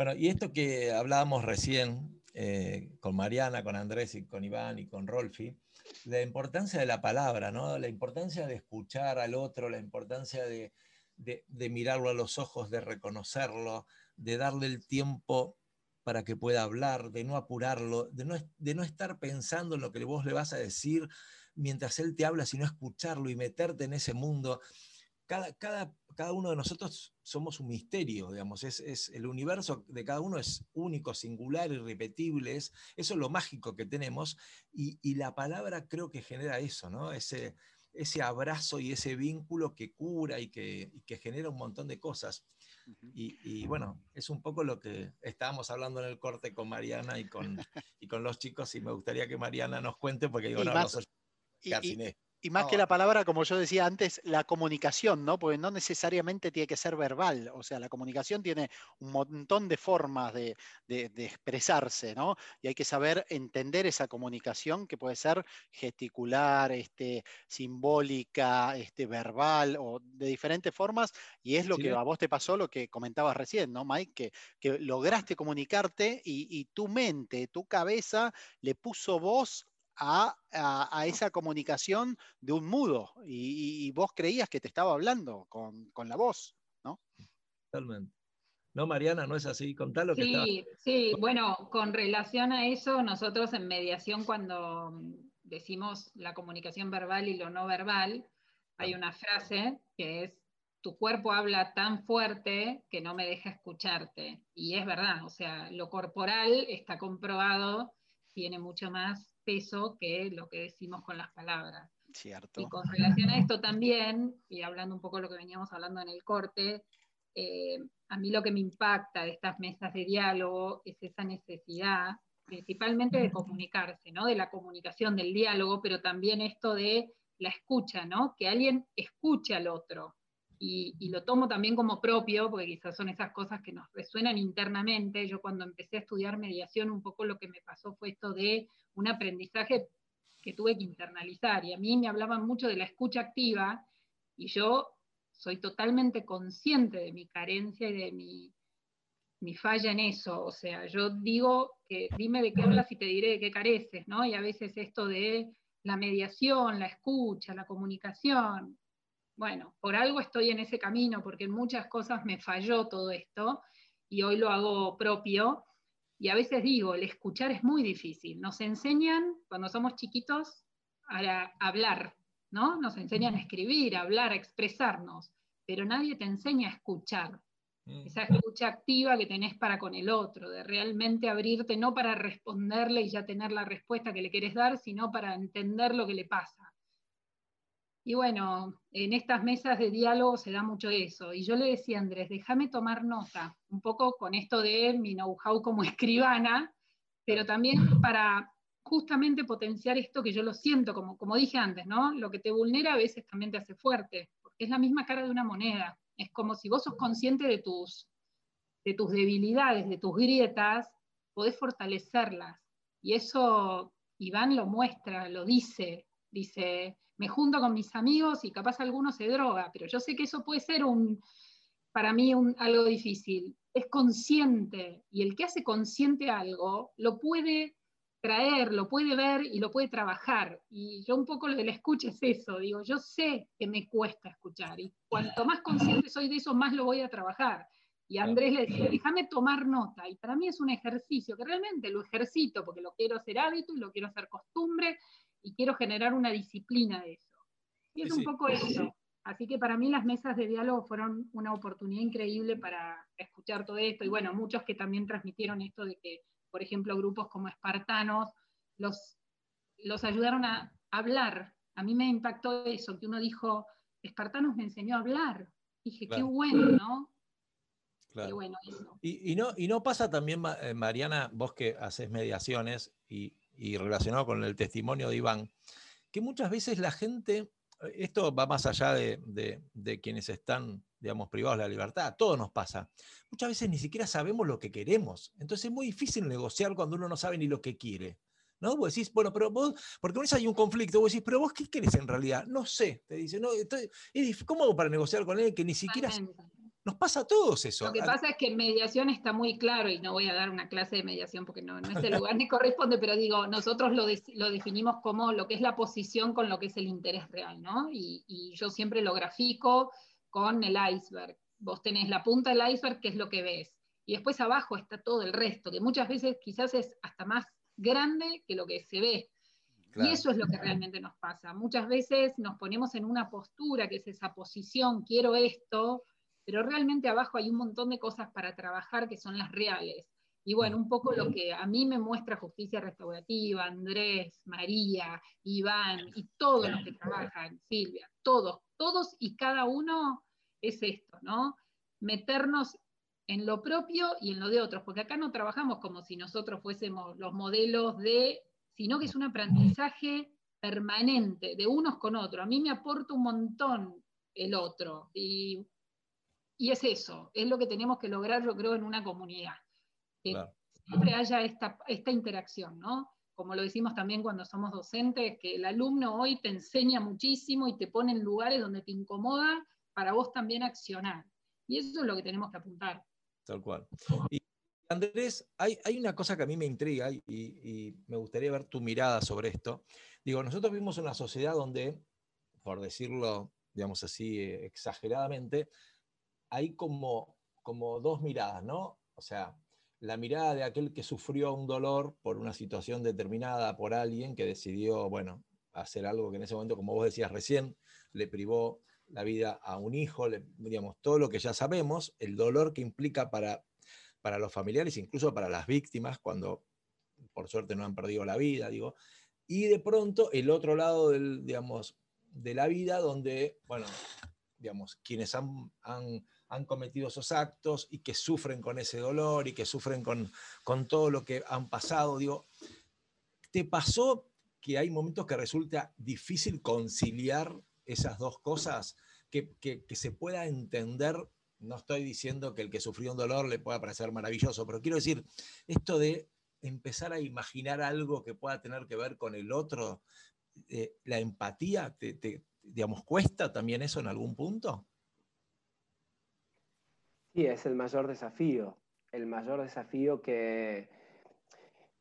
Bueno, y esto que hablábamos recién eh, con Mariana, con Andrés y con Iván y con Rolfi, la importancia de la palabra, ¿no? La importancia de escuchar al otro, la importancia de, de- mirarlo a los ojos, de reconocerlo, de darle el tiempo para que pueda hablar, de no apurarlo, de no, de no estar pensando en lo que vos le vas a decir mientras él te habla, sino escucharlo y meterte en ese mundo. Cada, cada, cada uno de nosotros somos un misterio, digamos, es, es- el universo de cada uno es único, singular, irrepetible, es, eso es lo mágico que tenemos y, y la palabra creo que genera eso, ¿no? Ese, ese abrazo y ese vínculo que cura y que, y que genera un montón de cosas. Y, y bueno, es un poco lo que estábamos hablando en el corte con Mariana y con, y con los chicos y me gustaría que Mariana nos cuente porque digo, no, más- no soy y- más que la palabra, como yo decía antes, la comunicación, ¿no? Porque no necesariamente tiene que ser verbal. O sea, la comunicación tiene un montón de formas de, de- de expresarse, ¿no? Y hay que saber entender esa comunicación que puede ser gesticular, este, simbólica, este, verbal o de diferentes formas. Y es lo Sí, que a vos te pasó, lo que comentabas recién, ¿no, Mike? Que, que lograste comunicarte y, y tu mente, tu cabeza le puso voz a, a- a esa comunicación de un mudo y, vos creías que te estaba hablando con, con la voz, ¿no? Totalmente. No, Mariana, no es así. Contá lo que estaba. Sí, sí, bueno, con relación a eso, nosotros en mediación cuando decimos la comunicación verbal y lo no verbal, hay una frase que es, tu cuerpo habla tan fuerte que no me deja escucharte. Y es verdad, o sea, lo corporal está comprobado, tiene mucho más peso que lo que decimos con las palabras. Cierto. Y con relación a esto también, y hablando un poco de lo que veníamos hablando en el corte, eh, a mí lo que me impacta de estas mesas de diálogo es esa necesidad, principalmente de comunicarse, ¿no? De la comunicación, del diálogo, pero también esto de la escucha, ¿no? Que alguien escuche al otro. Y, y lo tomo también como propio, porque quizás son esas cosas que nos resuenan internamente. Yo cuando empecé a estudiar mediación, un poco lo que me pasó fue esto de un aprendizaje que tuve que internalizar. Y a mí me hablaban mucho de la escucha activa, y yo soy totalmente consciente de mi carencia y de mi, mi falla en eso. O sea, yo digo que dime de qué hablas y te diré de qué careces, ¿no? Y a veces esto de la mediación, la escucha, la comunicación. Bueno, por algo estoy en ese camino, porque en muchas cosas me falló todo esto y hoy lo hago propio. Y a veces digo, el escuchar es muy difícil. Nos enseñan, cuando somos chiquitos, a hablar, ¿no? Nos enseñan a escribir, a hablar, a expresarnos, pero nadie te enseña a escuchar. Mm. Esa escucha activa que tenés para con el otro, de realmente abrirte no para responderle y ya tener la respuesta que le querés dar, sino para entender lo que le pasa. Y bueno, en estas mesas de diálogo se da mucho eso. Y yo le decía a Andrés, déjame tomar nota, un poco con esto de mi know-how como escribana, pero también para justamente potenciar esto que yo lo siento, como, como dije antes, ¿no? Lo que te vulnera a veces también te hace fuerte, porque es la misma cara de una moneda. Es como si vos sos consciente de tus, de tus debilidades, de tus grietas, podés fortalecerlas. Y eso Iván lo muestra, lo dice, dice, me junto con mis amigos y capaz alguno se droga, pero yo sé que eso puede ser un, para mí un, algo difícil. Es consciente, y el que hace consciente algo, lo puede traer, lo puede ver y lo puede trabajar. Y yo un poco lo de la escucha es eso, digo, yo sé que me cuesta escuchar y cuanto más consciente soy de eso, más lo voy a trabajar. Y Andrés le decía, déjame tomar nota. Y para mí es un ejercicio que realmente lo ejercito porque lo quiero hacer hábito y lo quiero hacer costumbre y quiero generar una disciplina de eso. Y es Sí, un sí. poco eso. Así que para mí las mesas de diálogo fueron una oportunidad increíble para escuchar todo esto. Y bueno, muchos que también transmitieron esto de que, por ejemplo, grupos como Espartanos los, los ayudaron a hablar. A mí me impactó eso, que uno dijo, Espartanos me enseñó a hablar. Dije, Claro. qué bueno, ¿no? Claro. Qué bueno eso. Y, y no, y no pasa también, eh, Mariana, vos que haces mediaciones y, y relacionado con el testimonio de Iván, que muchas veces la gente, esto va más allá de, de- quienes están, digamos, privados de la libertad, a todos nos pasa. Muchas veces ni siquiera sabemos lo que queremos. Entonces es muy difícil negociar cuando uno no sabe ni lo que quiere. ¿No? Vos decís, bueno, pero vos, porque a veces hay un conflicto, vos decís, pero vos qué querés en realidad? No sé, te dice, no, estoy- es dif- ¿cómo hago para negociar con él que ni siquiera... Nos pasa a todos eso. Lo que pasa es que en mediación está muy claro, y no voy a dar una clase de mediación porque no, no es el lugar ni corresponde, pero digo, nosotros lo, definimos como lo que es la posición con lo que es el interés real, ¿no? Y, y yo siempre lo grafico con el iceberg. Vos tenés la punta del iceberg, que es lo que ves, y después abajo está todo el resto, que muchas veces quizás es hasta más grande que lo que se ve. Claro. Y eso es lo que realmente nos pasa. Muchas veces nos ponemos en una postura, que es esa posición, quiero esto, pero realmente abajo hay un montón de cosas para trabajar que son las reales. Y bueno, un poco lo que a mí me muestra justicia restaurativa, Andrés, María, Iván y todos los que trabajan, Silvia, todos, todos y cada uno es esto, ¿no? Meternos en lo propio y en lo de otros, porque acá no trabajamos como si nosotros fuésemos los modelos de, sino que es un aprendizaje permanente de unos con otros. A mí me aporta un montón el otro y, y es eso, es lo que tenemos que lograr, yo creo, en una comunidad. Que Claro. siempre haya esta, esta interacción, ¿no? Como lo decimos también cuando somos docentes, que el alumno hoy te enseña muchísimo y te pone en lugares donde te incomoda para vos también accionar. Y eso es lo que tenemos que apuntar. Tal cual. Y Andrés, hay, hay una cosa que a mí me intriga y, y me gustaría ver tu mirada sobre esto. Digo, nosotros vivimos en una sociedad donde, por decirlo, digamos así, eh, exageradamente, hay como, como dos miradas, ¿no? O sea, la mirada de aquel que sufrió un dolor por una situación determinada por alguien que decidió, bueno, hacer algo que en ese momento, como vos decías recién, le privó la vida a un hijo, digamos, todo lo que ya sabemos, el dolor que implica para, para los familiares, incluso para las víctimas, cuando por suerte no han perdido la vida, digo. Y de pronto el otro lado del, digamos, de la vida, donde, bueno, digamos, quienes han, han cometido esos actos y que sufren con ese dolor y que sufren con, con todo lo que han pasado, digo, ¿te pasó que hay momentos que resulta difícil conciliar esas dos cosas? Que, que, se pueda entender, no estoy diciendo que el que sufrió un dolor le pueda parecer maravilloso, pero quiero decir, esto de empezar a imaginar algo que pueda tener que ver con el otro, eh, la empatía, te, te, digamos, ¿cuesta también eso en algún punto? Sí, es el mayor desafío. El mayor desafío que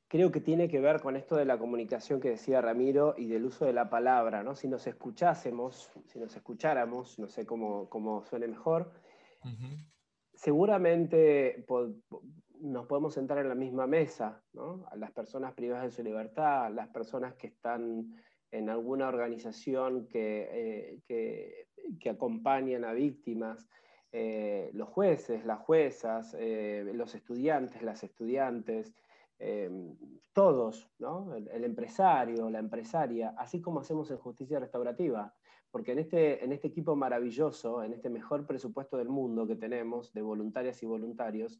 creo que tiene que ver con esto de la comunicación que decía Ramiro y del uso de la palabra, ¿no? Si nos escuchásemos, si nos escucháramos, no sé cómo, cómo suene mejor, Uh -huh. seguramente po nos podemos sentar en la misma mesa, ¿no? A las personas privadas de su libertad, las personas que están en alguna organización que, eh, que, que acompañan a víctimas, eh, los jueces, las juezas, eh, los estudiantes, las estudiantes, eh, todos, ¿no? el, el, empresario, la empresaria, así como hacemos en justicia restaurativa, porque en este, en este equipo maravilloso, en este mejor presupuesto del mundo que tenemos de voluntarias y voluntarios,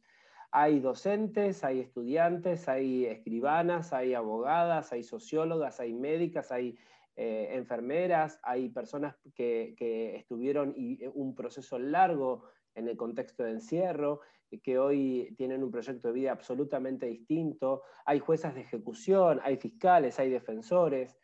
hay docentes, hay estudiantes, hay escribanas, hay abogadas, hay sociólogas, hay médicas, hay eh, enfermeras, hay personas que, que, estuvieron y un proceso largo en el contexto de encierro, que hoy tienen un proyecto de vida absolutamente distinto, hay juezas de ejecución, hay fiscales, hay defensores,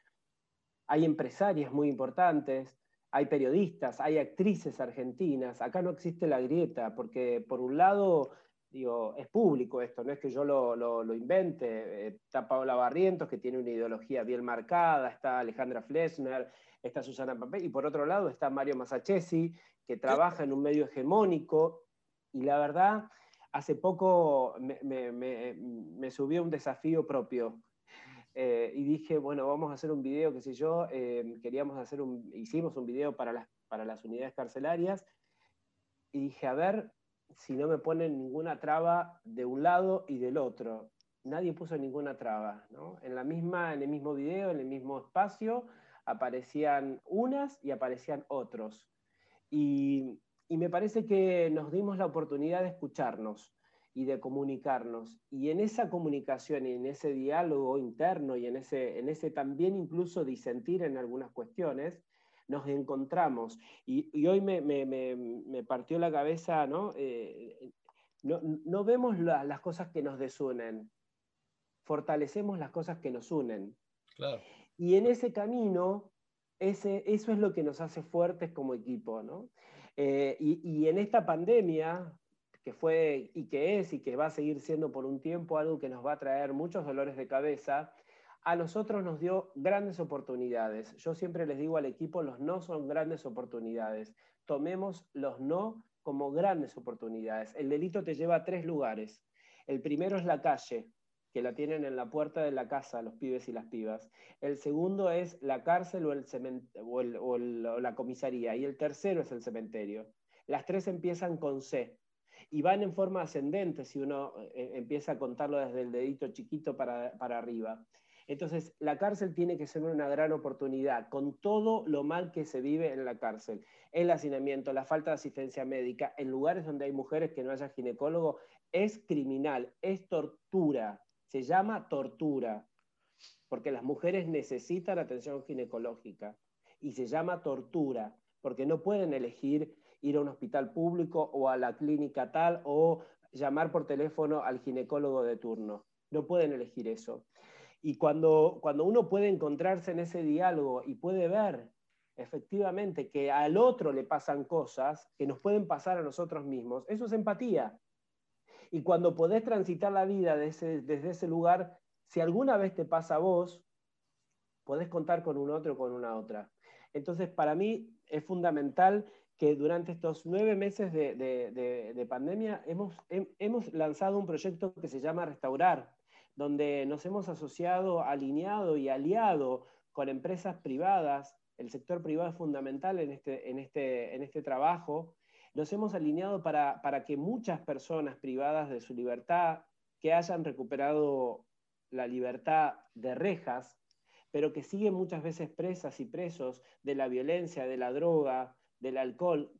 hay empresarias muy importantes, hay periodistas, hay actrices argentinas, acá no existe la grieta, porque por un lado digo, es público esto, no es que yo lo, lo, lo invente. Eh, está Paola Barrientos, que tiene una ideología bien marcada, está Alejandra Flesner, está Susana Papel, y por otro lado está Mario Masachesi, que trabaja en un medio hegemónico Y la verdad, hace poco me, me, me, subió un desafío propio. Eh, y dije, bueno, vamos a hacer un video, qué sé yo, eh, queríamos hacer un, hicimos un video para las, para las unidades carcelarias, y dije, a ver si no me ponen ninguna traba de un lado y del otro. Nadie puso ninguna traba, ¿no? En, la misma, en el mismo video, en el mismo espacio, aparecían unas y aparecían otros. Y, y me parece que nos dimos la oportunidad de escucharnos y de comunicarnos. Y en esa comunicación y en ese diálogo interno y en ese, en ese también incluso disentir en algunas cuestiones, nos encontramos. Y, hoy me, me, me, partió la cabeza, ¿no? Eh, no, no, vemos las cosas que nos desunen, fortalecemos las cosas que nos unen. Claro. Y en ese camino, ese, eso es lo que nos hace fuertes como equipo, ¿no? Eh, y, en esta pandemia, que fue y que es y que va a seguir siendo por un tiempo algo que nos va a traer muchos dolores de cabeza, a nosotros nos dio grandes oportunidades. Yo siempre les digo al equipo, los no son grandes oportunidades. Tomemos los no como grandes oportunidades. El delito te lleva a tres lugares. El primero es la calle, que la tienen en la puerta de la casa los pibes y las pibas. El segundo es la cárcel o, el o, la comisaría. Y el tercero es el cementerio. Las tres empiezan con C y van en forma ascendente si uno eh, empieza a contarlo desde el dedito chiquito para, para arriba. Entonces, la cárcel tiene que ser una gran oportunidad, con todo lo mal que se vive en la cárcel. El hacinamiento, la falta de asistencia médica, en lugares donde hay mujeres que no haya ginecólogo, es criminal, es tortura se llama tortura, porque las mujeres necesitan atención ginecológica y se llama tortura, porque no pueden elegir ir a un hospital público o a la clínica tal o llamar por teléfono al ginecólogo de turno. No pueden elegir eso. Y cuando, cuando uno puede encontrarse en ese diálogo y puede ver efectivamente que al otro le pasan cosas que nos pueden pasar a nosotros mismos, eso es empatía. Y cuando podés transitar la vida desde ese lugar, si alguna vez te pasa a vos, podés contar con un otro o con una otra. Entonces, para mí es fundamental que durante estos nueve meses de, pandemia hemos, hemos lanzado un proyecto que se llama Restaurar, donde nos hemos asociado, alineado y aliado con empresas privadas. El sector privado es fundamental en este, en este, en este trabajo nos hemos alineado para, que muchas personas privadas de su libertad, que hayan recuperado la libertad de rejas, pero que siguen muchas veces presas y presos de la violencia, de la droga, del alcohol.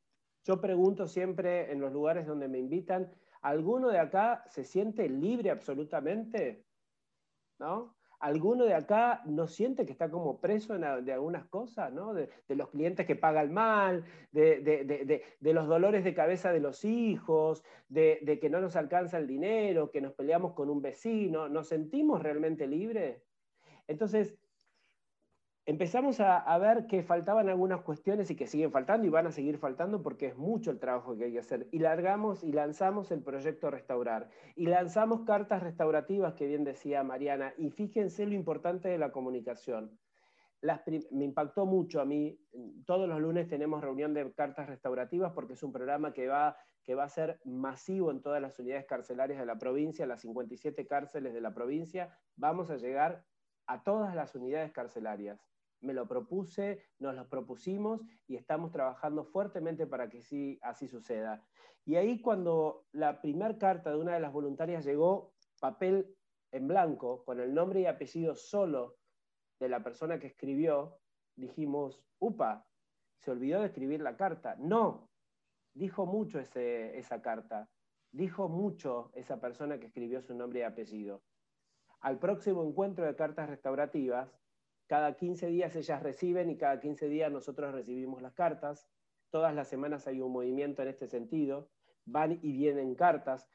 Yo pregunto siempre en los lugares donde me invitan, ¿alguno de acá se siente libre absolutamente? ¿No? ¿Alguno de acá no siente que está como preso de algunas cosas, ¿no? de, los clientes que pagan mal, de, los dolores de cabeza de los hijos, de, que no nos alcanza el dinero, que nos peleamos con un vecino? ¿Nos sentimos realmente libres? Entonces, empezamos a, ver que faltaban algunas cuestiones y que siguen faltando y van a seguir faltando porque es mucho el trabajo que hay que hacer. Y largamos y lanzamos el proyecto Restaurar. Y lanzamos cartas restaurativas, que bien decía Mariana. Y fíjense lo importante de la comunicación. me impactó mucho a mí. Todos los lunes tenemos reunión de cartas restaurativas porque es un programa que va, que va a ser masivo en todas las unidades carcelarias de la provincia, las 57 cárceles de la provincia. Vamos a llegar a todas las unidades carcelarias me lo propuse, nos lo propusimos y estamos trabajando fuertemente para que sí, así suceda. Y ahí cuando la primera carta de una de las voluntarias llegó, papel en blanco, con el nombre y apellido solo de la persona que escribió, dijimos, upa, se olvidó de escribir la carta. No, dijo mucho esa carta, dijo mucho esa persona que escribió su nombre y apellido. Al próximo encuentro de cartas restaurativas, cada 15 días ellas reciben y cada 15 días nosotros recibimos las cartas. Todas las semanas hay un movimiento en este sentido. Van y vienen cartas.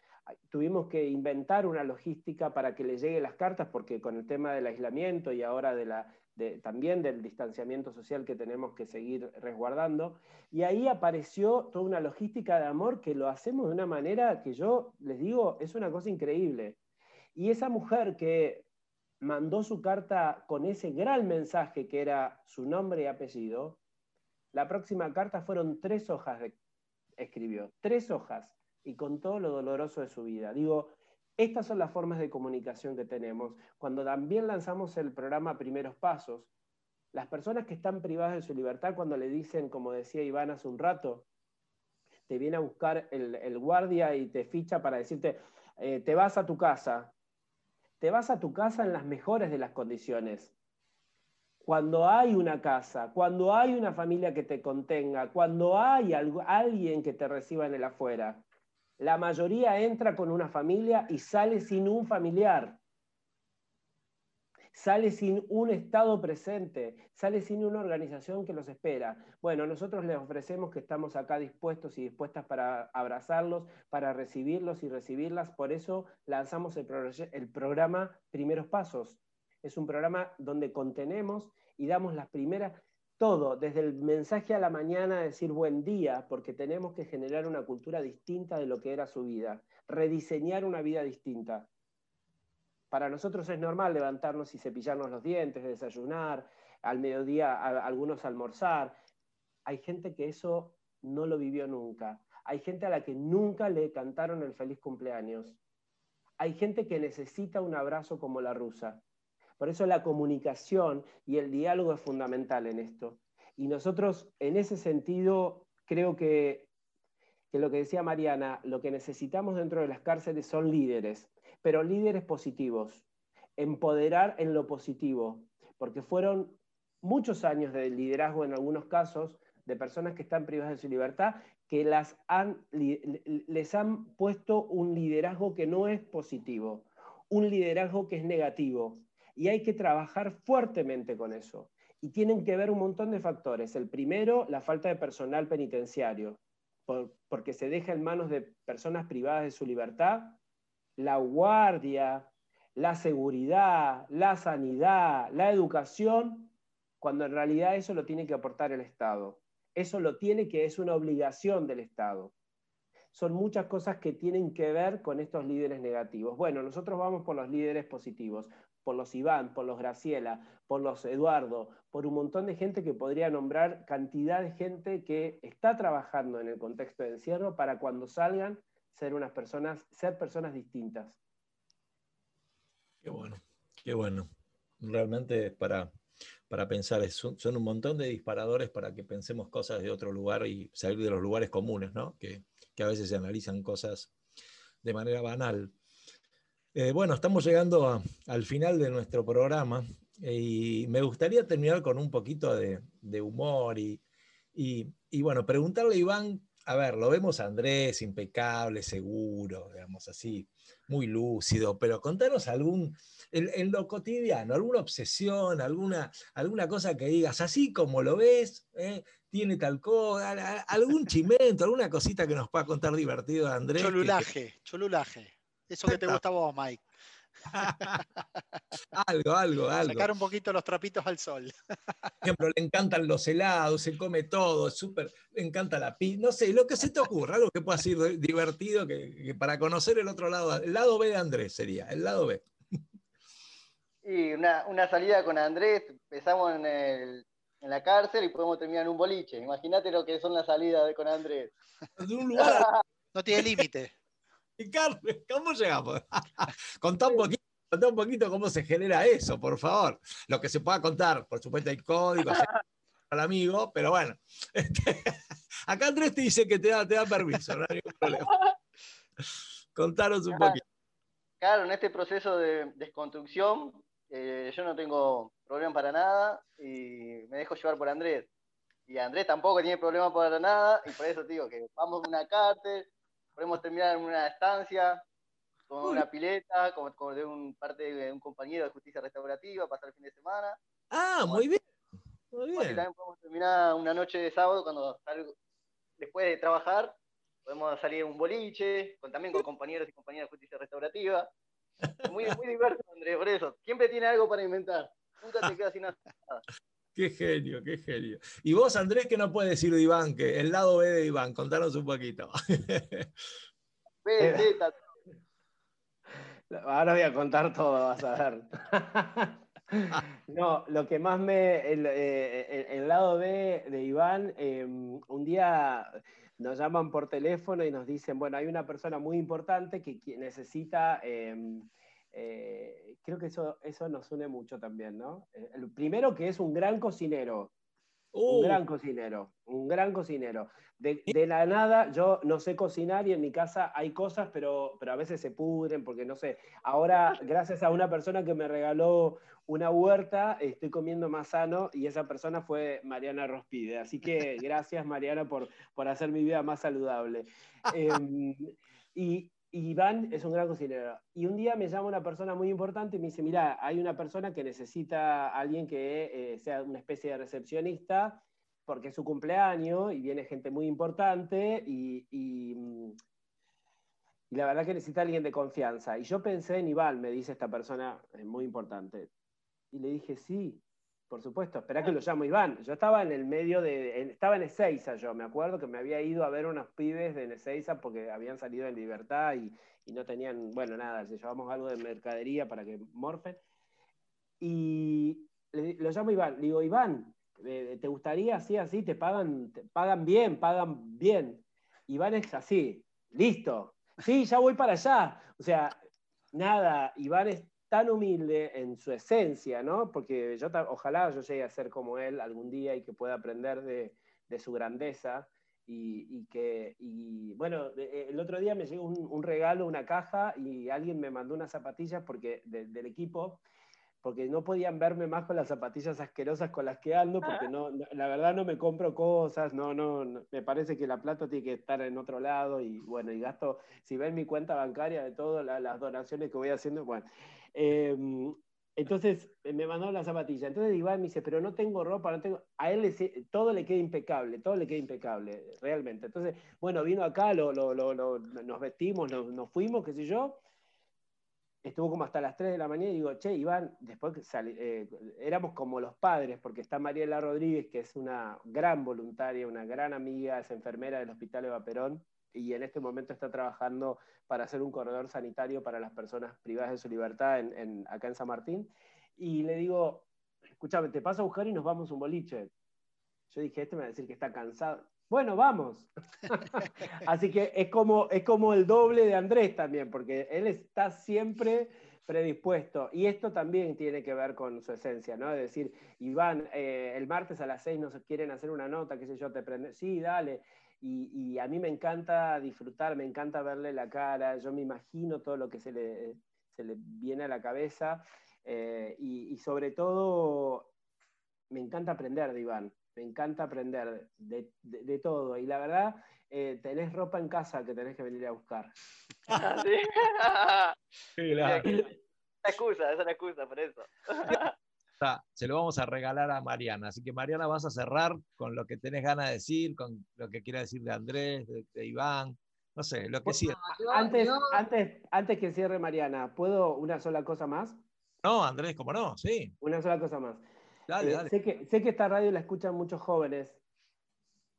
Tuvimos que inventar una logística para que le lleguen las cartas porque con el tema del aislamiento y ahora de la, también del distanciamiento social que tenemos que seguir resguardando. Y ahí apareció toda una logística de amor que lo hacemos de una manera que yo les digo, es una cosa increíble. Y esa mujer que mandó su carta con ese gran mensaje que era su nombre y apellido, la próxima carta fueron tres hojas escribió, tres hojas, y con todo lo doloroso de su vida. Digo, estas son las formas de comunicación que tenemos. Cuando también lanzamos el programa Primeros Pasos, las personas que están privadas de su libertad, cuando le dicen, como decía Iván hace un rato, te viene a buscar el, guardia y te ficha para decirte, eh, te vas a tu casa, te vas a tu casa en las mejores de las condiciones. Cuando hay una casa, cuando hay una familia que te contenga, cuando hay alguien que te reciba en el afuera, la mayoría entra con una familia y sale sin un familiar sale sin un Estado presente, sale sin una organización que los espera. Bueno, nosotros les ofrecemos que estamos acá dispuestos y dispuestas para abrazarlos, para recibirlos y recibirlas. Por eso lanzamos el, el programa Primeros Pasos. Es un programa donde contenemos y damos las primeras, todo, desde el mensaje a la mañana, decir buen día, porque tenemos que generar una cultura distinta de lo que era su vida, rediseñar una vida distinta. Para nosotros es normal levantarnos y cepillarnos los dientes, desayunar, al mediodía algunos almorzar. Hay gente que eso no lo vivió nunca. Hay gente a la que nunca le cantaron el feliz cumpleaños. Hay gente que necesita un abrazo como la rusa. Por eso la comunicación y el diálogo es fundamental en esto. Y nosotros, en ese sentido, creo que, que lo que decía Mariana, lo que necesitamos dentro de las cárceles son líderes pero líderes positivos, empoderar en lo positivo, porque fueron muchos años de liderazgo en algunos casos de personas que están privadas de su libertad, que las han, les han puesto un liderazgo que no es positivo, un liderazgo que es negativo. Y hay que trabajar fuertemente con eso. Y tienen que ver un montón de factores. El primero, la falta de personal penitenciario, porque se deja en manos de personas privadas de su libertad la guardia, la seguridad, la sanidad, la educación, cuando en realidad eso lo tiene que aportar el Estado. Eso lo tiene que es una obligación del Estado. Son muchas cosas que tienen que ver con estos líderes negativos. Bueno, nosotros vamos por los líderes positivos, por los Iván, por los Graciela, por los Eduardo, por un montón de gente que podría nombrar cantidad de gente que está trabajando en el contexto de encierro para cuando salgan ser unas personas, ser personas distintas. Qué bueno, qué bueno. Realmente para, para pensar, son, son, un montón de disparadores para que pensemos cosas de otro lugar y salir de los lugares comunes, ¿no? que, a veces se analizan cosas de manera banal. Eh, bueno, estamos llegando al final de nuestro programa y me gustaría terminar con un poquito de, humor y, y, bueno, preguntarle a Iván a ver, lo vemos a Andrés impecable, seguro, digamos así, muy lúcido, pero contanos algún, en, lo cotidiano, alguna obsesión, alguna, alguna cosa que digas, así como lo ves, ¿eh? tiene tal cosa, algún chimento, alguna cosita que nos pueda contar divertido Andrés. Cholulaje, cholulaje. Eso que te gusta a vos, Mike. algo, algo, algo. Sacar un poquito los trapitos al sol. Por ejemplo, le encantan los helados, se come todo, es súper, le encanta la pizza, no sé, lo que se te ocurra, algo que pueda ser divertido, que, para conocer el otro lado, el lado B de Andrés sería, el lado B. Y una, una salida con Andrés, empezamos en, el, en, la cárcel y podemos terminar en un boliche. Imagínate lo que son las salidas con Andrés. De un lugar. no tiene límite. ¿cómo llegamos? contá un poquito. un poquito cómo se genera eso, por favor. Lo que se pueda contar, por supuesto hay códigos al amigo, pero bueno. Este, acá Andrés te dice que te da, te da permiso, no hay ningún problema. Contanos un poquito. Claro, en este proceso de desconstrucción, eh, yo no tengo problema para nada y me dejo llevar por Andrés. Y Andrés tampoco tiene problema para nada, y por eso te digo que vamos a una cárcel, podemos terminar en una estancia, con una pileta, como, de un parte de un compañero de justicia restaurativa, pasar el fin de semana. Ah, muy bien. Muy bien. también podemos terminar una noche de sábado cuando salgo, después de trabajar, podemos salir a un boliche, con, también con compañeros y compañeras de justicia restaurativa. Muy, muy diverso, Andrés, por eso. Siempre tiene algo para inventar. Nunca te quedas sin nada. Qué genio, qué genio. Y vos, Andrés, ¿qué nos puedes decir de Iván? Que el lado B de Iván, contanos un poquito. Ahora voy a contar todo, vas a ver. No, lo que más me. El, eh, lado B de Iván, em, un día nos llaman por teléfono y nos dicen, bueno, hay una persona muy importante que necesita, em, eh, creo que eso, eso nos une mucho también, ¿no? Eh, El primero que es un gran cocinero, un Uh, gran cocinero, un gran cocinero. De, de la nada, yo no sé cocinar y en mi casa hay cosas, pero, pero a veces se pudren porque no sé. Ahora, gracias a una persona que me regaló una huerta, estoy comiendo más sano y esa persona fue Mariana Rospide. Así que gracias, Mariana, por, por hacer mi vida más saludable. Em, y, y Iván es un gran cocinero. Y un día me llama una persona muy importante y me dice, mira, hay una persona que necesita a alguien que eh, sea una especie de recepcionista porque es su cumpleaños y viene gente muy importante y, mm, la verdad que necesita alguien de confianza. Y yo pensé en Iván, me dice esta persona eh, muy importante. Y le dije, sí, por supuesto, espera que lo llamo Iván. Yo estaba en el medio de, estaba en Ezeiza yo, me acuerdo que me había ido a ver unos pibes de Ezeiza porque habían salido en libertad y, y no tenían, bueno, nada, le llevamos algo de mercadería para que morfen. Y le- lo llamo Iván, le digo, Iván, eh, ¿te gustaría así, así? Te pagan, te pagan bien, pagan bien. Iván es así, listo. Sí, ya voy para allá. O sea, nada, Iván es tan humilde en su esencia, ¿no? Porque yo ojalá yo llegue a ser como él algún día y que pueda aprender de, su grandeza. Y, que, y bueno, de- el otro día me llegó un, regalo, una caja, y alguien me mandó unas zapatillas porque, de- del equipo, porque no podían verme más con las zapatillas asquerosas con las que ando, porque no, no- la verdad no me compro cosas, no, no, no, me parece que la plata tiene que estar en otro lado, y bueno, y gasto, si ven mi cuenta bancaria de todas la- las donaciones que voy haciendo, bueno. Em, entonces eh, me mandó la zapatilla. Entonces Iván me dice, pero no tengo ropa, no tengo. A él le todo le queda impecable, todo le queda impecable, realmente. Entonces, bueno, vino acá, lo, lo- lo- lo- nos vestimos, nos, nos fuimos, qué sé yo. Estuvo como hasta las 3 de la mañana y digo, che, Iván, después que eh, éramos como los padres, porque está Mariela Rodríguez, que es una gran voluntaria, una gran amiga, es enfermera del Hospital Eva Perón, y en este momento está trabajando para hacer un corredor sanitario para las personas privadas de su libertad acá en San Martín. Y le digo, escúchame, te paso a buscar y nos vamos un boliche. Yo dije, este me va a decir que está cansado. Bueno, vamos. Así que es como, es como el doble de Andrés también, porque él está siempre predispuesto. Y esto también tiene que ver con su esencia, ¿no? Es decir, Iván, eh, el martes a las seis nos quieren hacer una nota, qué sé yo, te prende. Sí, dale. Y, a mí me encanta disfrutar, me encanta verle la cara, yo me imagino todo lo que se le, se le viene a la cabeza. eh, y, y sobre todo, me encanta aprender de Iván, me encanta aprender de, de- de todo. Y la verdad, eh, tenés ropa en casa que tenés que venir a buscar. Ah, ¿Sí? Bien, es una excusa, es una excusa por eso. Está, se lo vamos a regalar a Mariana. Así que Mariana, vas a cerrar con lo que tenés ganas de decir, con lo que quiera decir de Andrés, de, de Iván, no sé, lo que. Yo- Antes, antes, antes que cierre Mariana, ¿puedo una sola cosa más? No, Andrés, ¿cómo no? Sí, Una sola cosa más. Dale, Eh, dale. Sé, que, sé que esta radio la escuchan muchos jóvenes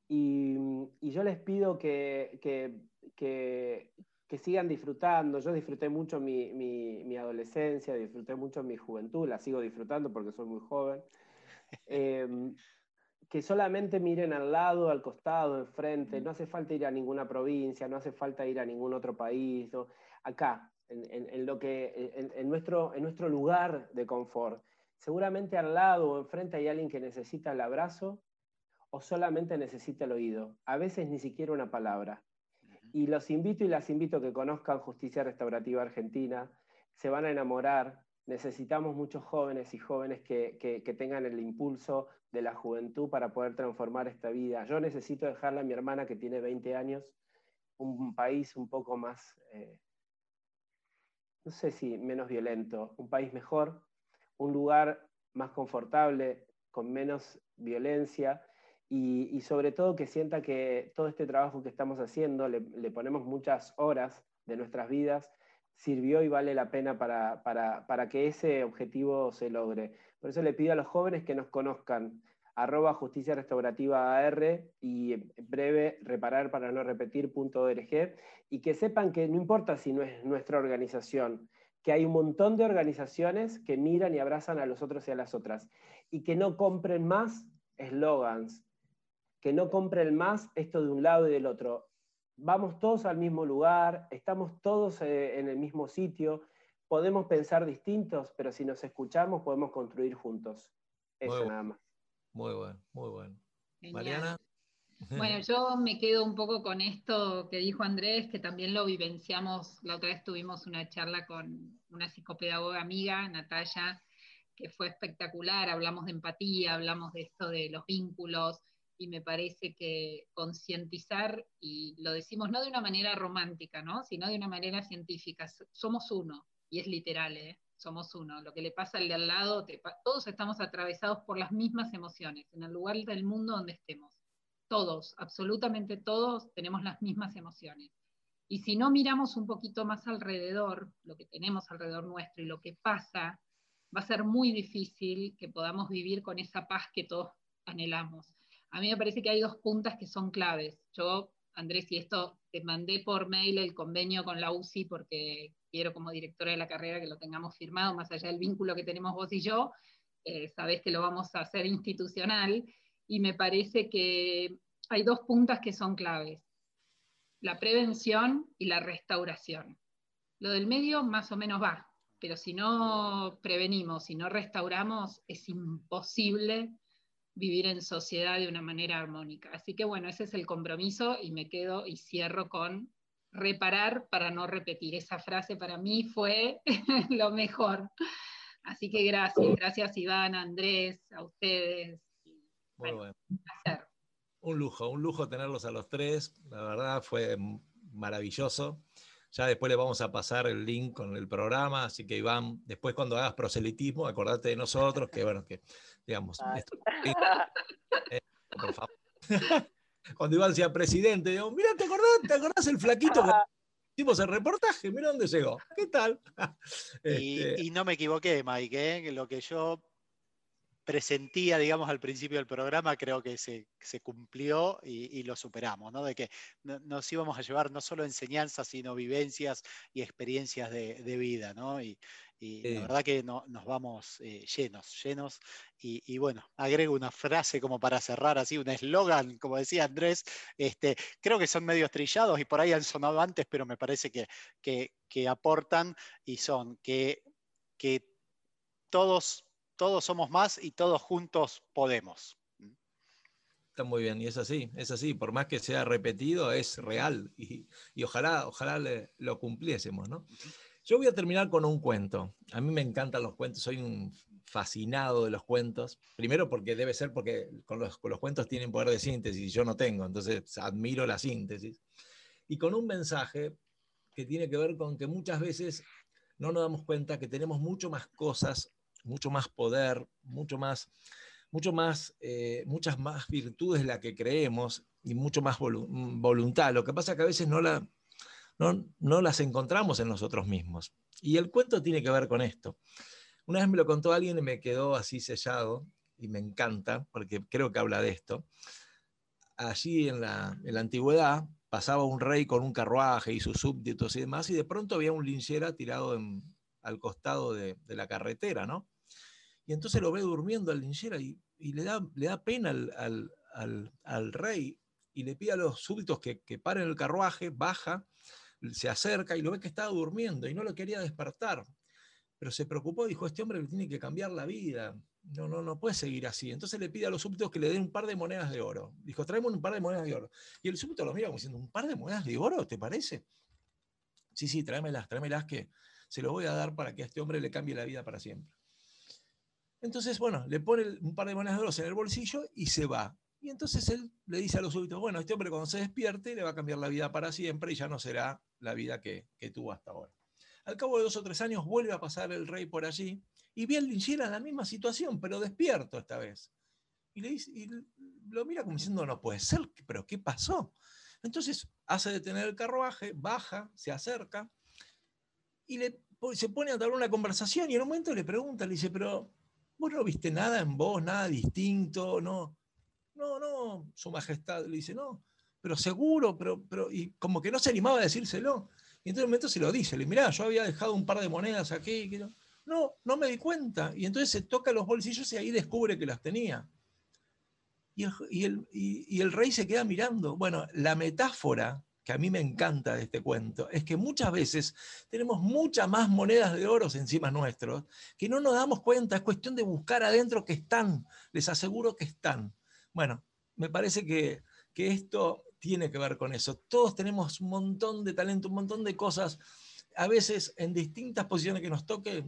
y, y yo les pido que, que- que- que sigan disfrutando. Yo disfruté mucho mi, mi- mi adolescencia, disfruté mucho mi juventud, la sigo disfrutando porque soy muy joven. Eh, que solamente miren al lado, al costado, enfrente. No hace falta ir a ninguna provincia, no hace falta ir a ningún otro país. ¿no? Acá, en, en- en lo que, en- en nuestro, en nuestro lugar de confort. Seguramente al lado o enfrente hay alguien que necesita el abrazo o solamente necesita el oído. A veces ni siquiera una palabra. Y los invito y las invito a que conozcan Justicia Restaurativa Argentina. Se van a enamorar. Necesitamos muchos jóvenes y jóvenes que, que- que tengan el impulso de la juventud para poder transformar esta vida. Yo necesito dejarle a mi hermana que tiene 20 años un país un poco más, eh, no sé si menos violento, un país mejor, un lugar más confortable, con menos violencia y, sobre todo que sienta que todo este trabajo que estamos haciendo, le, ponemos muchas horas de nuestras vidas, sirvió y vale la pena para, para- para que ese objetivo se logre. Por eso le pido a los jóvenes que nos conozcan, arroba justicia restaurativa AR y en breve reparar para no y que sepan que no importa si no es nuestra organización, que hay un montón de organizaciones que miran y abrazan a los otros y a las otras y que no compren más eslogans, que no compre el más esto de un lado y del otro. Vamos todos al mismo lugar, estamos todos eh, en el mismo sitio, podemos pensar distintos, pero si nos escuchamos podemos construir juntos. Eso Muy nada más. Muy bueno, muy bueno. Genial. Mariana. Bueno, yo me quedo un poco con esto que dijo Andrés, que también lo vivenciamos, la otra vez tuvimos una charla con una psicopedagoga amiga, Natalia, que fue espectacular, hablamos de empatía, hablamos de esto de los vínculos, y me parece que concientizar, y lo decimos no de una manera romántica, ¿no? sino de una manera científica, somos uno, y es literal, ¿eh? somos uno. Lo que le pasa al de al lado, te todos estamos atravesados por las mismas emociones, en el lugar del mundo donde estemos. Todos, absolutamente todos, tenemos las mismas emociones. Y si no miramos un poquito más alrededor, lo que tenemos alrededor nuestro y lo que pasa, va a ser muy difícil que podamos vivir con esa paz que todos anhelamos. A mí me parece que hay dos puntas que son claves. Yo, Andrés, y esto te mandé por mail el convenio con la UCI porque quiero como directora de la carrera que lo tengamos firmado, más allá del vínculo que tenemos vos y yo, eh, sabés que lo vamos a hacer institucional, y me parece que hay dos puntas que son claves, la prevención y la restauración. Lo del medio más o menos va, pero si no prevenimos, si no restauramos, es imposible vivir en sociedad de una manera armónica. Así que bueno, ese es el compromiso y me quedo y cierro con reparar para no repetir. Esa frase para mí fue lo mejor. Así que gracias, gracias Iván, Andrés, a ustedes. Muy Bueno, bueno. un lujo, un lujo tenerlos a los tres. La verdad fue maravilloso. Ya después le vamos a pasar el link con el programa, así que Iván, después cuando hagas proselitismo, acordate de nosotros, que bueno, que digamos, esto- eh, por favor. Cuando Iván sea presidente, digo, mira, ¿te acordás, ¿te acordás el flaquito que hicimos el reportaje? Mira dónde llegó. ¿Qué tal? Y, Este, y no me equivoqué, Mike, ¿eh? lo que yo presentía, digamos, al principio del programa, creo que se, se cumplió y, y lo superamos, ¿no? De que no- nos íbamos a llevar no solo enseñanzas, sino vivencias y experiencias de, de vida, ¿no? Y, y Sí. la verdad que no- nos vamos eh, llenos, llenos. Y, y bueno, agrego una frase como para cerrar así, un eslogan, como decía Andrés, este, creo que son medios trillados y por ahí han sonado antes, pero me parece que, que, que aportan y son que, que todos, todos somos más y todos juntos podemos. Está muy bien, y es así, es así, por más que sea repetido, es real, y, ojalá, ojalá lo cumpliésemos, ¿no? Yo voy a terminar con un cuento. A mí me encantan los cuentos, soy un fascinado de los cuentos. Primero porque debe ser porque con los, con los cuentos tienen poder de síntesis y yo no tengo, entonces admiro la síntesis. Y con un mensaje que tiene que ver con que muchas veces no nos damos cuenta que tenemos mucho más cosas, mucho más poder, mucho más mucho más, eh, muchas más virtudes de las que creemos y mucho más volu- voluntad. Lo que pasa es que a veces no, la, no, no las encontramos en nosotros mismos. Y el cuento tiene que ver con esto. Una vez me lo contó alguien y me quedó así sellado y me encanta porque creo que habla de esto. Allí en la, en la antigüedad pasaba un rey con un carruaje y sus súbditos y demás y de pronto había un linchera tirado en- al costado de, de la carretera, ¿no? Y entonces lo ve durmiendo al linchera y, le, da, le da pena al, al- al- rey y le pide a los súbditos que, que paren el carruaje, baja, se acerca y lo ve que estaba durmiendo y no lo quería despertar. Pero se preocupó y dijo, este hombre tiene que cambiar la vida. No, no, no puede seguir así. Entonces le pide a los súbditos que le den un par de monedas de oro. Dijo, traeme un par de monedas de oro. Y el súbdito lo mira como diciendo, ¿un par de monedas de oro? ¿Te parece? Sí, sí, tráemelas, tráemelas que se lo voy a dar para que a este hombre le cambie la vida para siempre. Entonces, bueno, le pone un par de monedas de en el bolsillo y se va. Y entonces él le dice a los súbditos, bueno, este hombre cuando se despierte le va a cambiar la vida para siempre y ya no será la vida que, que tuvo hasta ahora. Al cabo de dos o tres años vuelve a pasar el rey por allí y ve al linchera en la misma situación, pero despierto esta vez. Y, le dice, y lo mira como diciendo, no puede ser, pero ¿qué pasó? Entonces hace detener el carruaje, baja, se acerca y le, se pone a dar una conversación y en un momento le pregunta, le dice, pero vos no viste nada en vos, nada distinto, no, no, no, su majestad le dice, no, pero seguro, pero, pero, y como que no se animaba a decírselo. Y entonces en un momento se lo dice, le mirá, yo había dejado un par de monedas aquí, no, no, me di cuenta. Y entonces se toca los bolsillos y ahí descubre que las tenía. y el rey se queda mirando. Bueno, la metáfora que a mí me encanta de este cuento es que muchas veces tenemos muchas más monedas de oro encima nuestros que no nos damos cuenta, es cuestión de buscar adentro que están, les aseguro que están. Bueno, me parece que, que esto tiene que ver con eso. Todos tenemos un montón de talento, un montón de cosas, a veces en distintas posiciones que nos toque,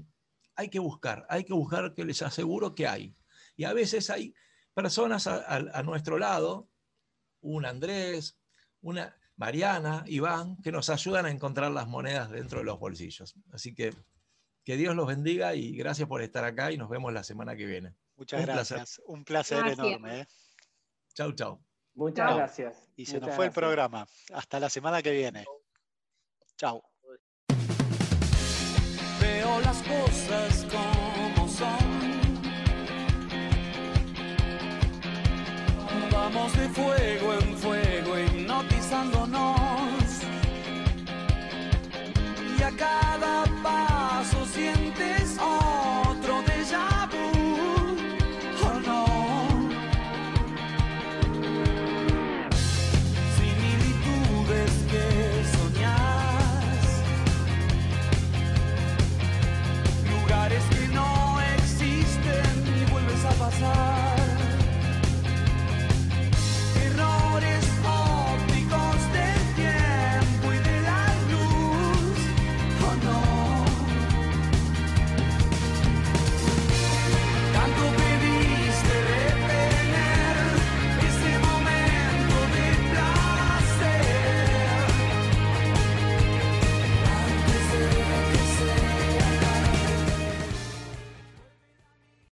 hay que buscar, hay que buscar que les aseguro que hay. Y a veces hay personas a- a nuestro lado, un Andrés, una Mariana, Iván, que nos ayudan a encontrar las monedas dentro de los bolsillos. Así que que Dios los bendiga y gracias por estar acá y nos vemos la semana que viene. Muchas Un placer. gracias. Un placer Gracias. enorme. ¿eh? Chau, chau. Muchas gracias. Y se Muchas nos fue el programa. Hasta la semana que viene. Chao. Veo las cosas como son. Vamos de fuego en fuego, Y a cada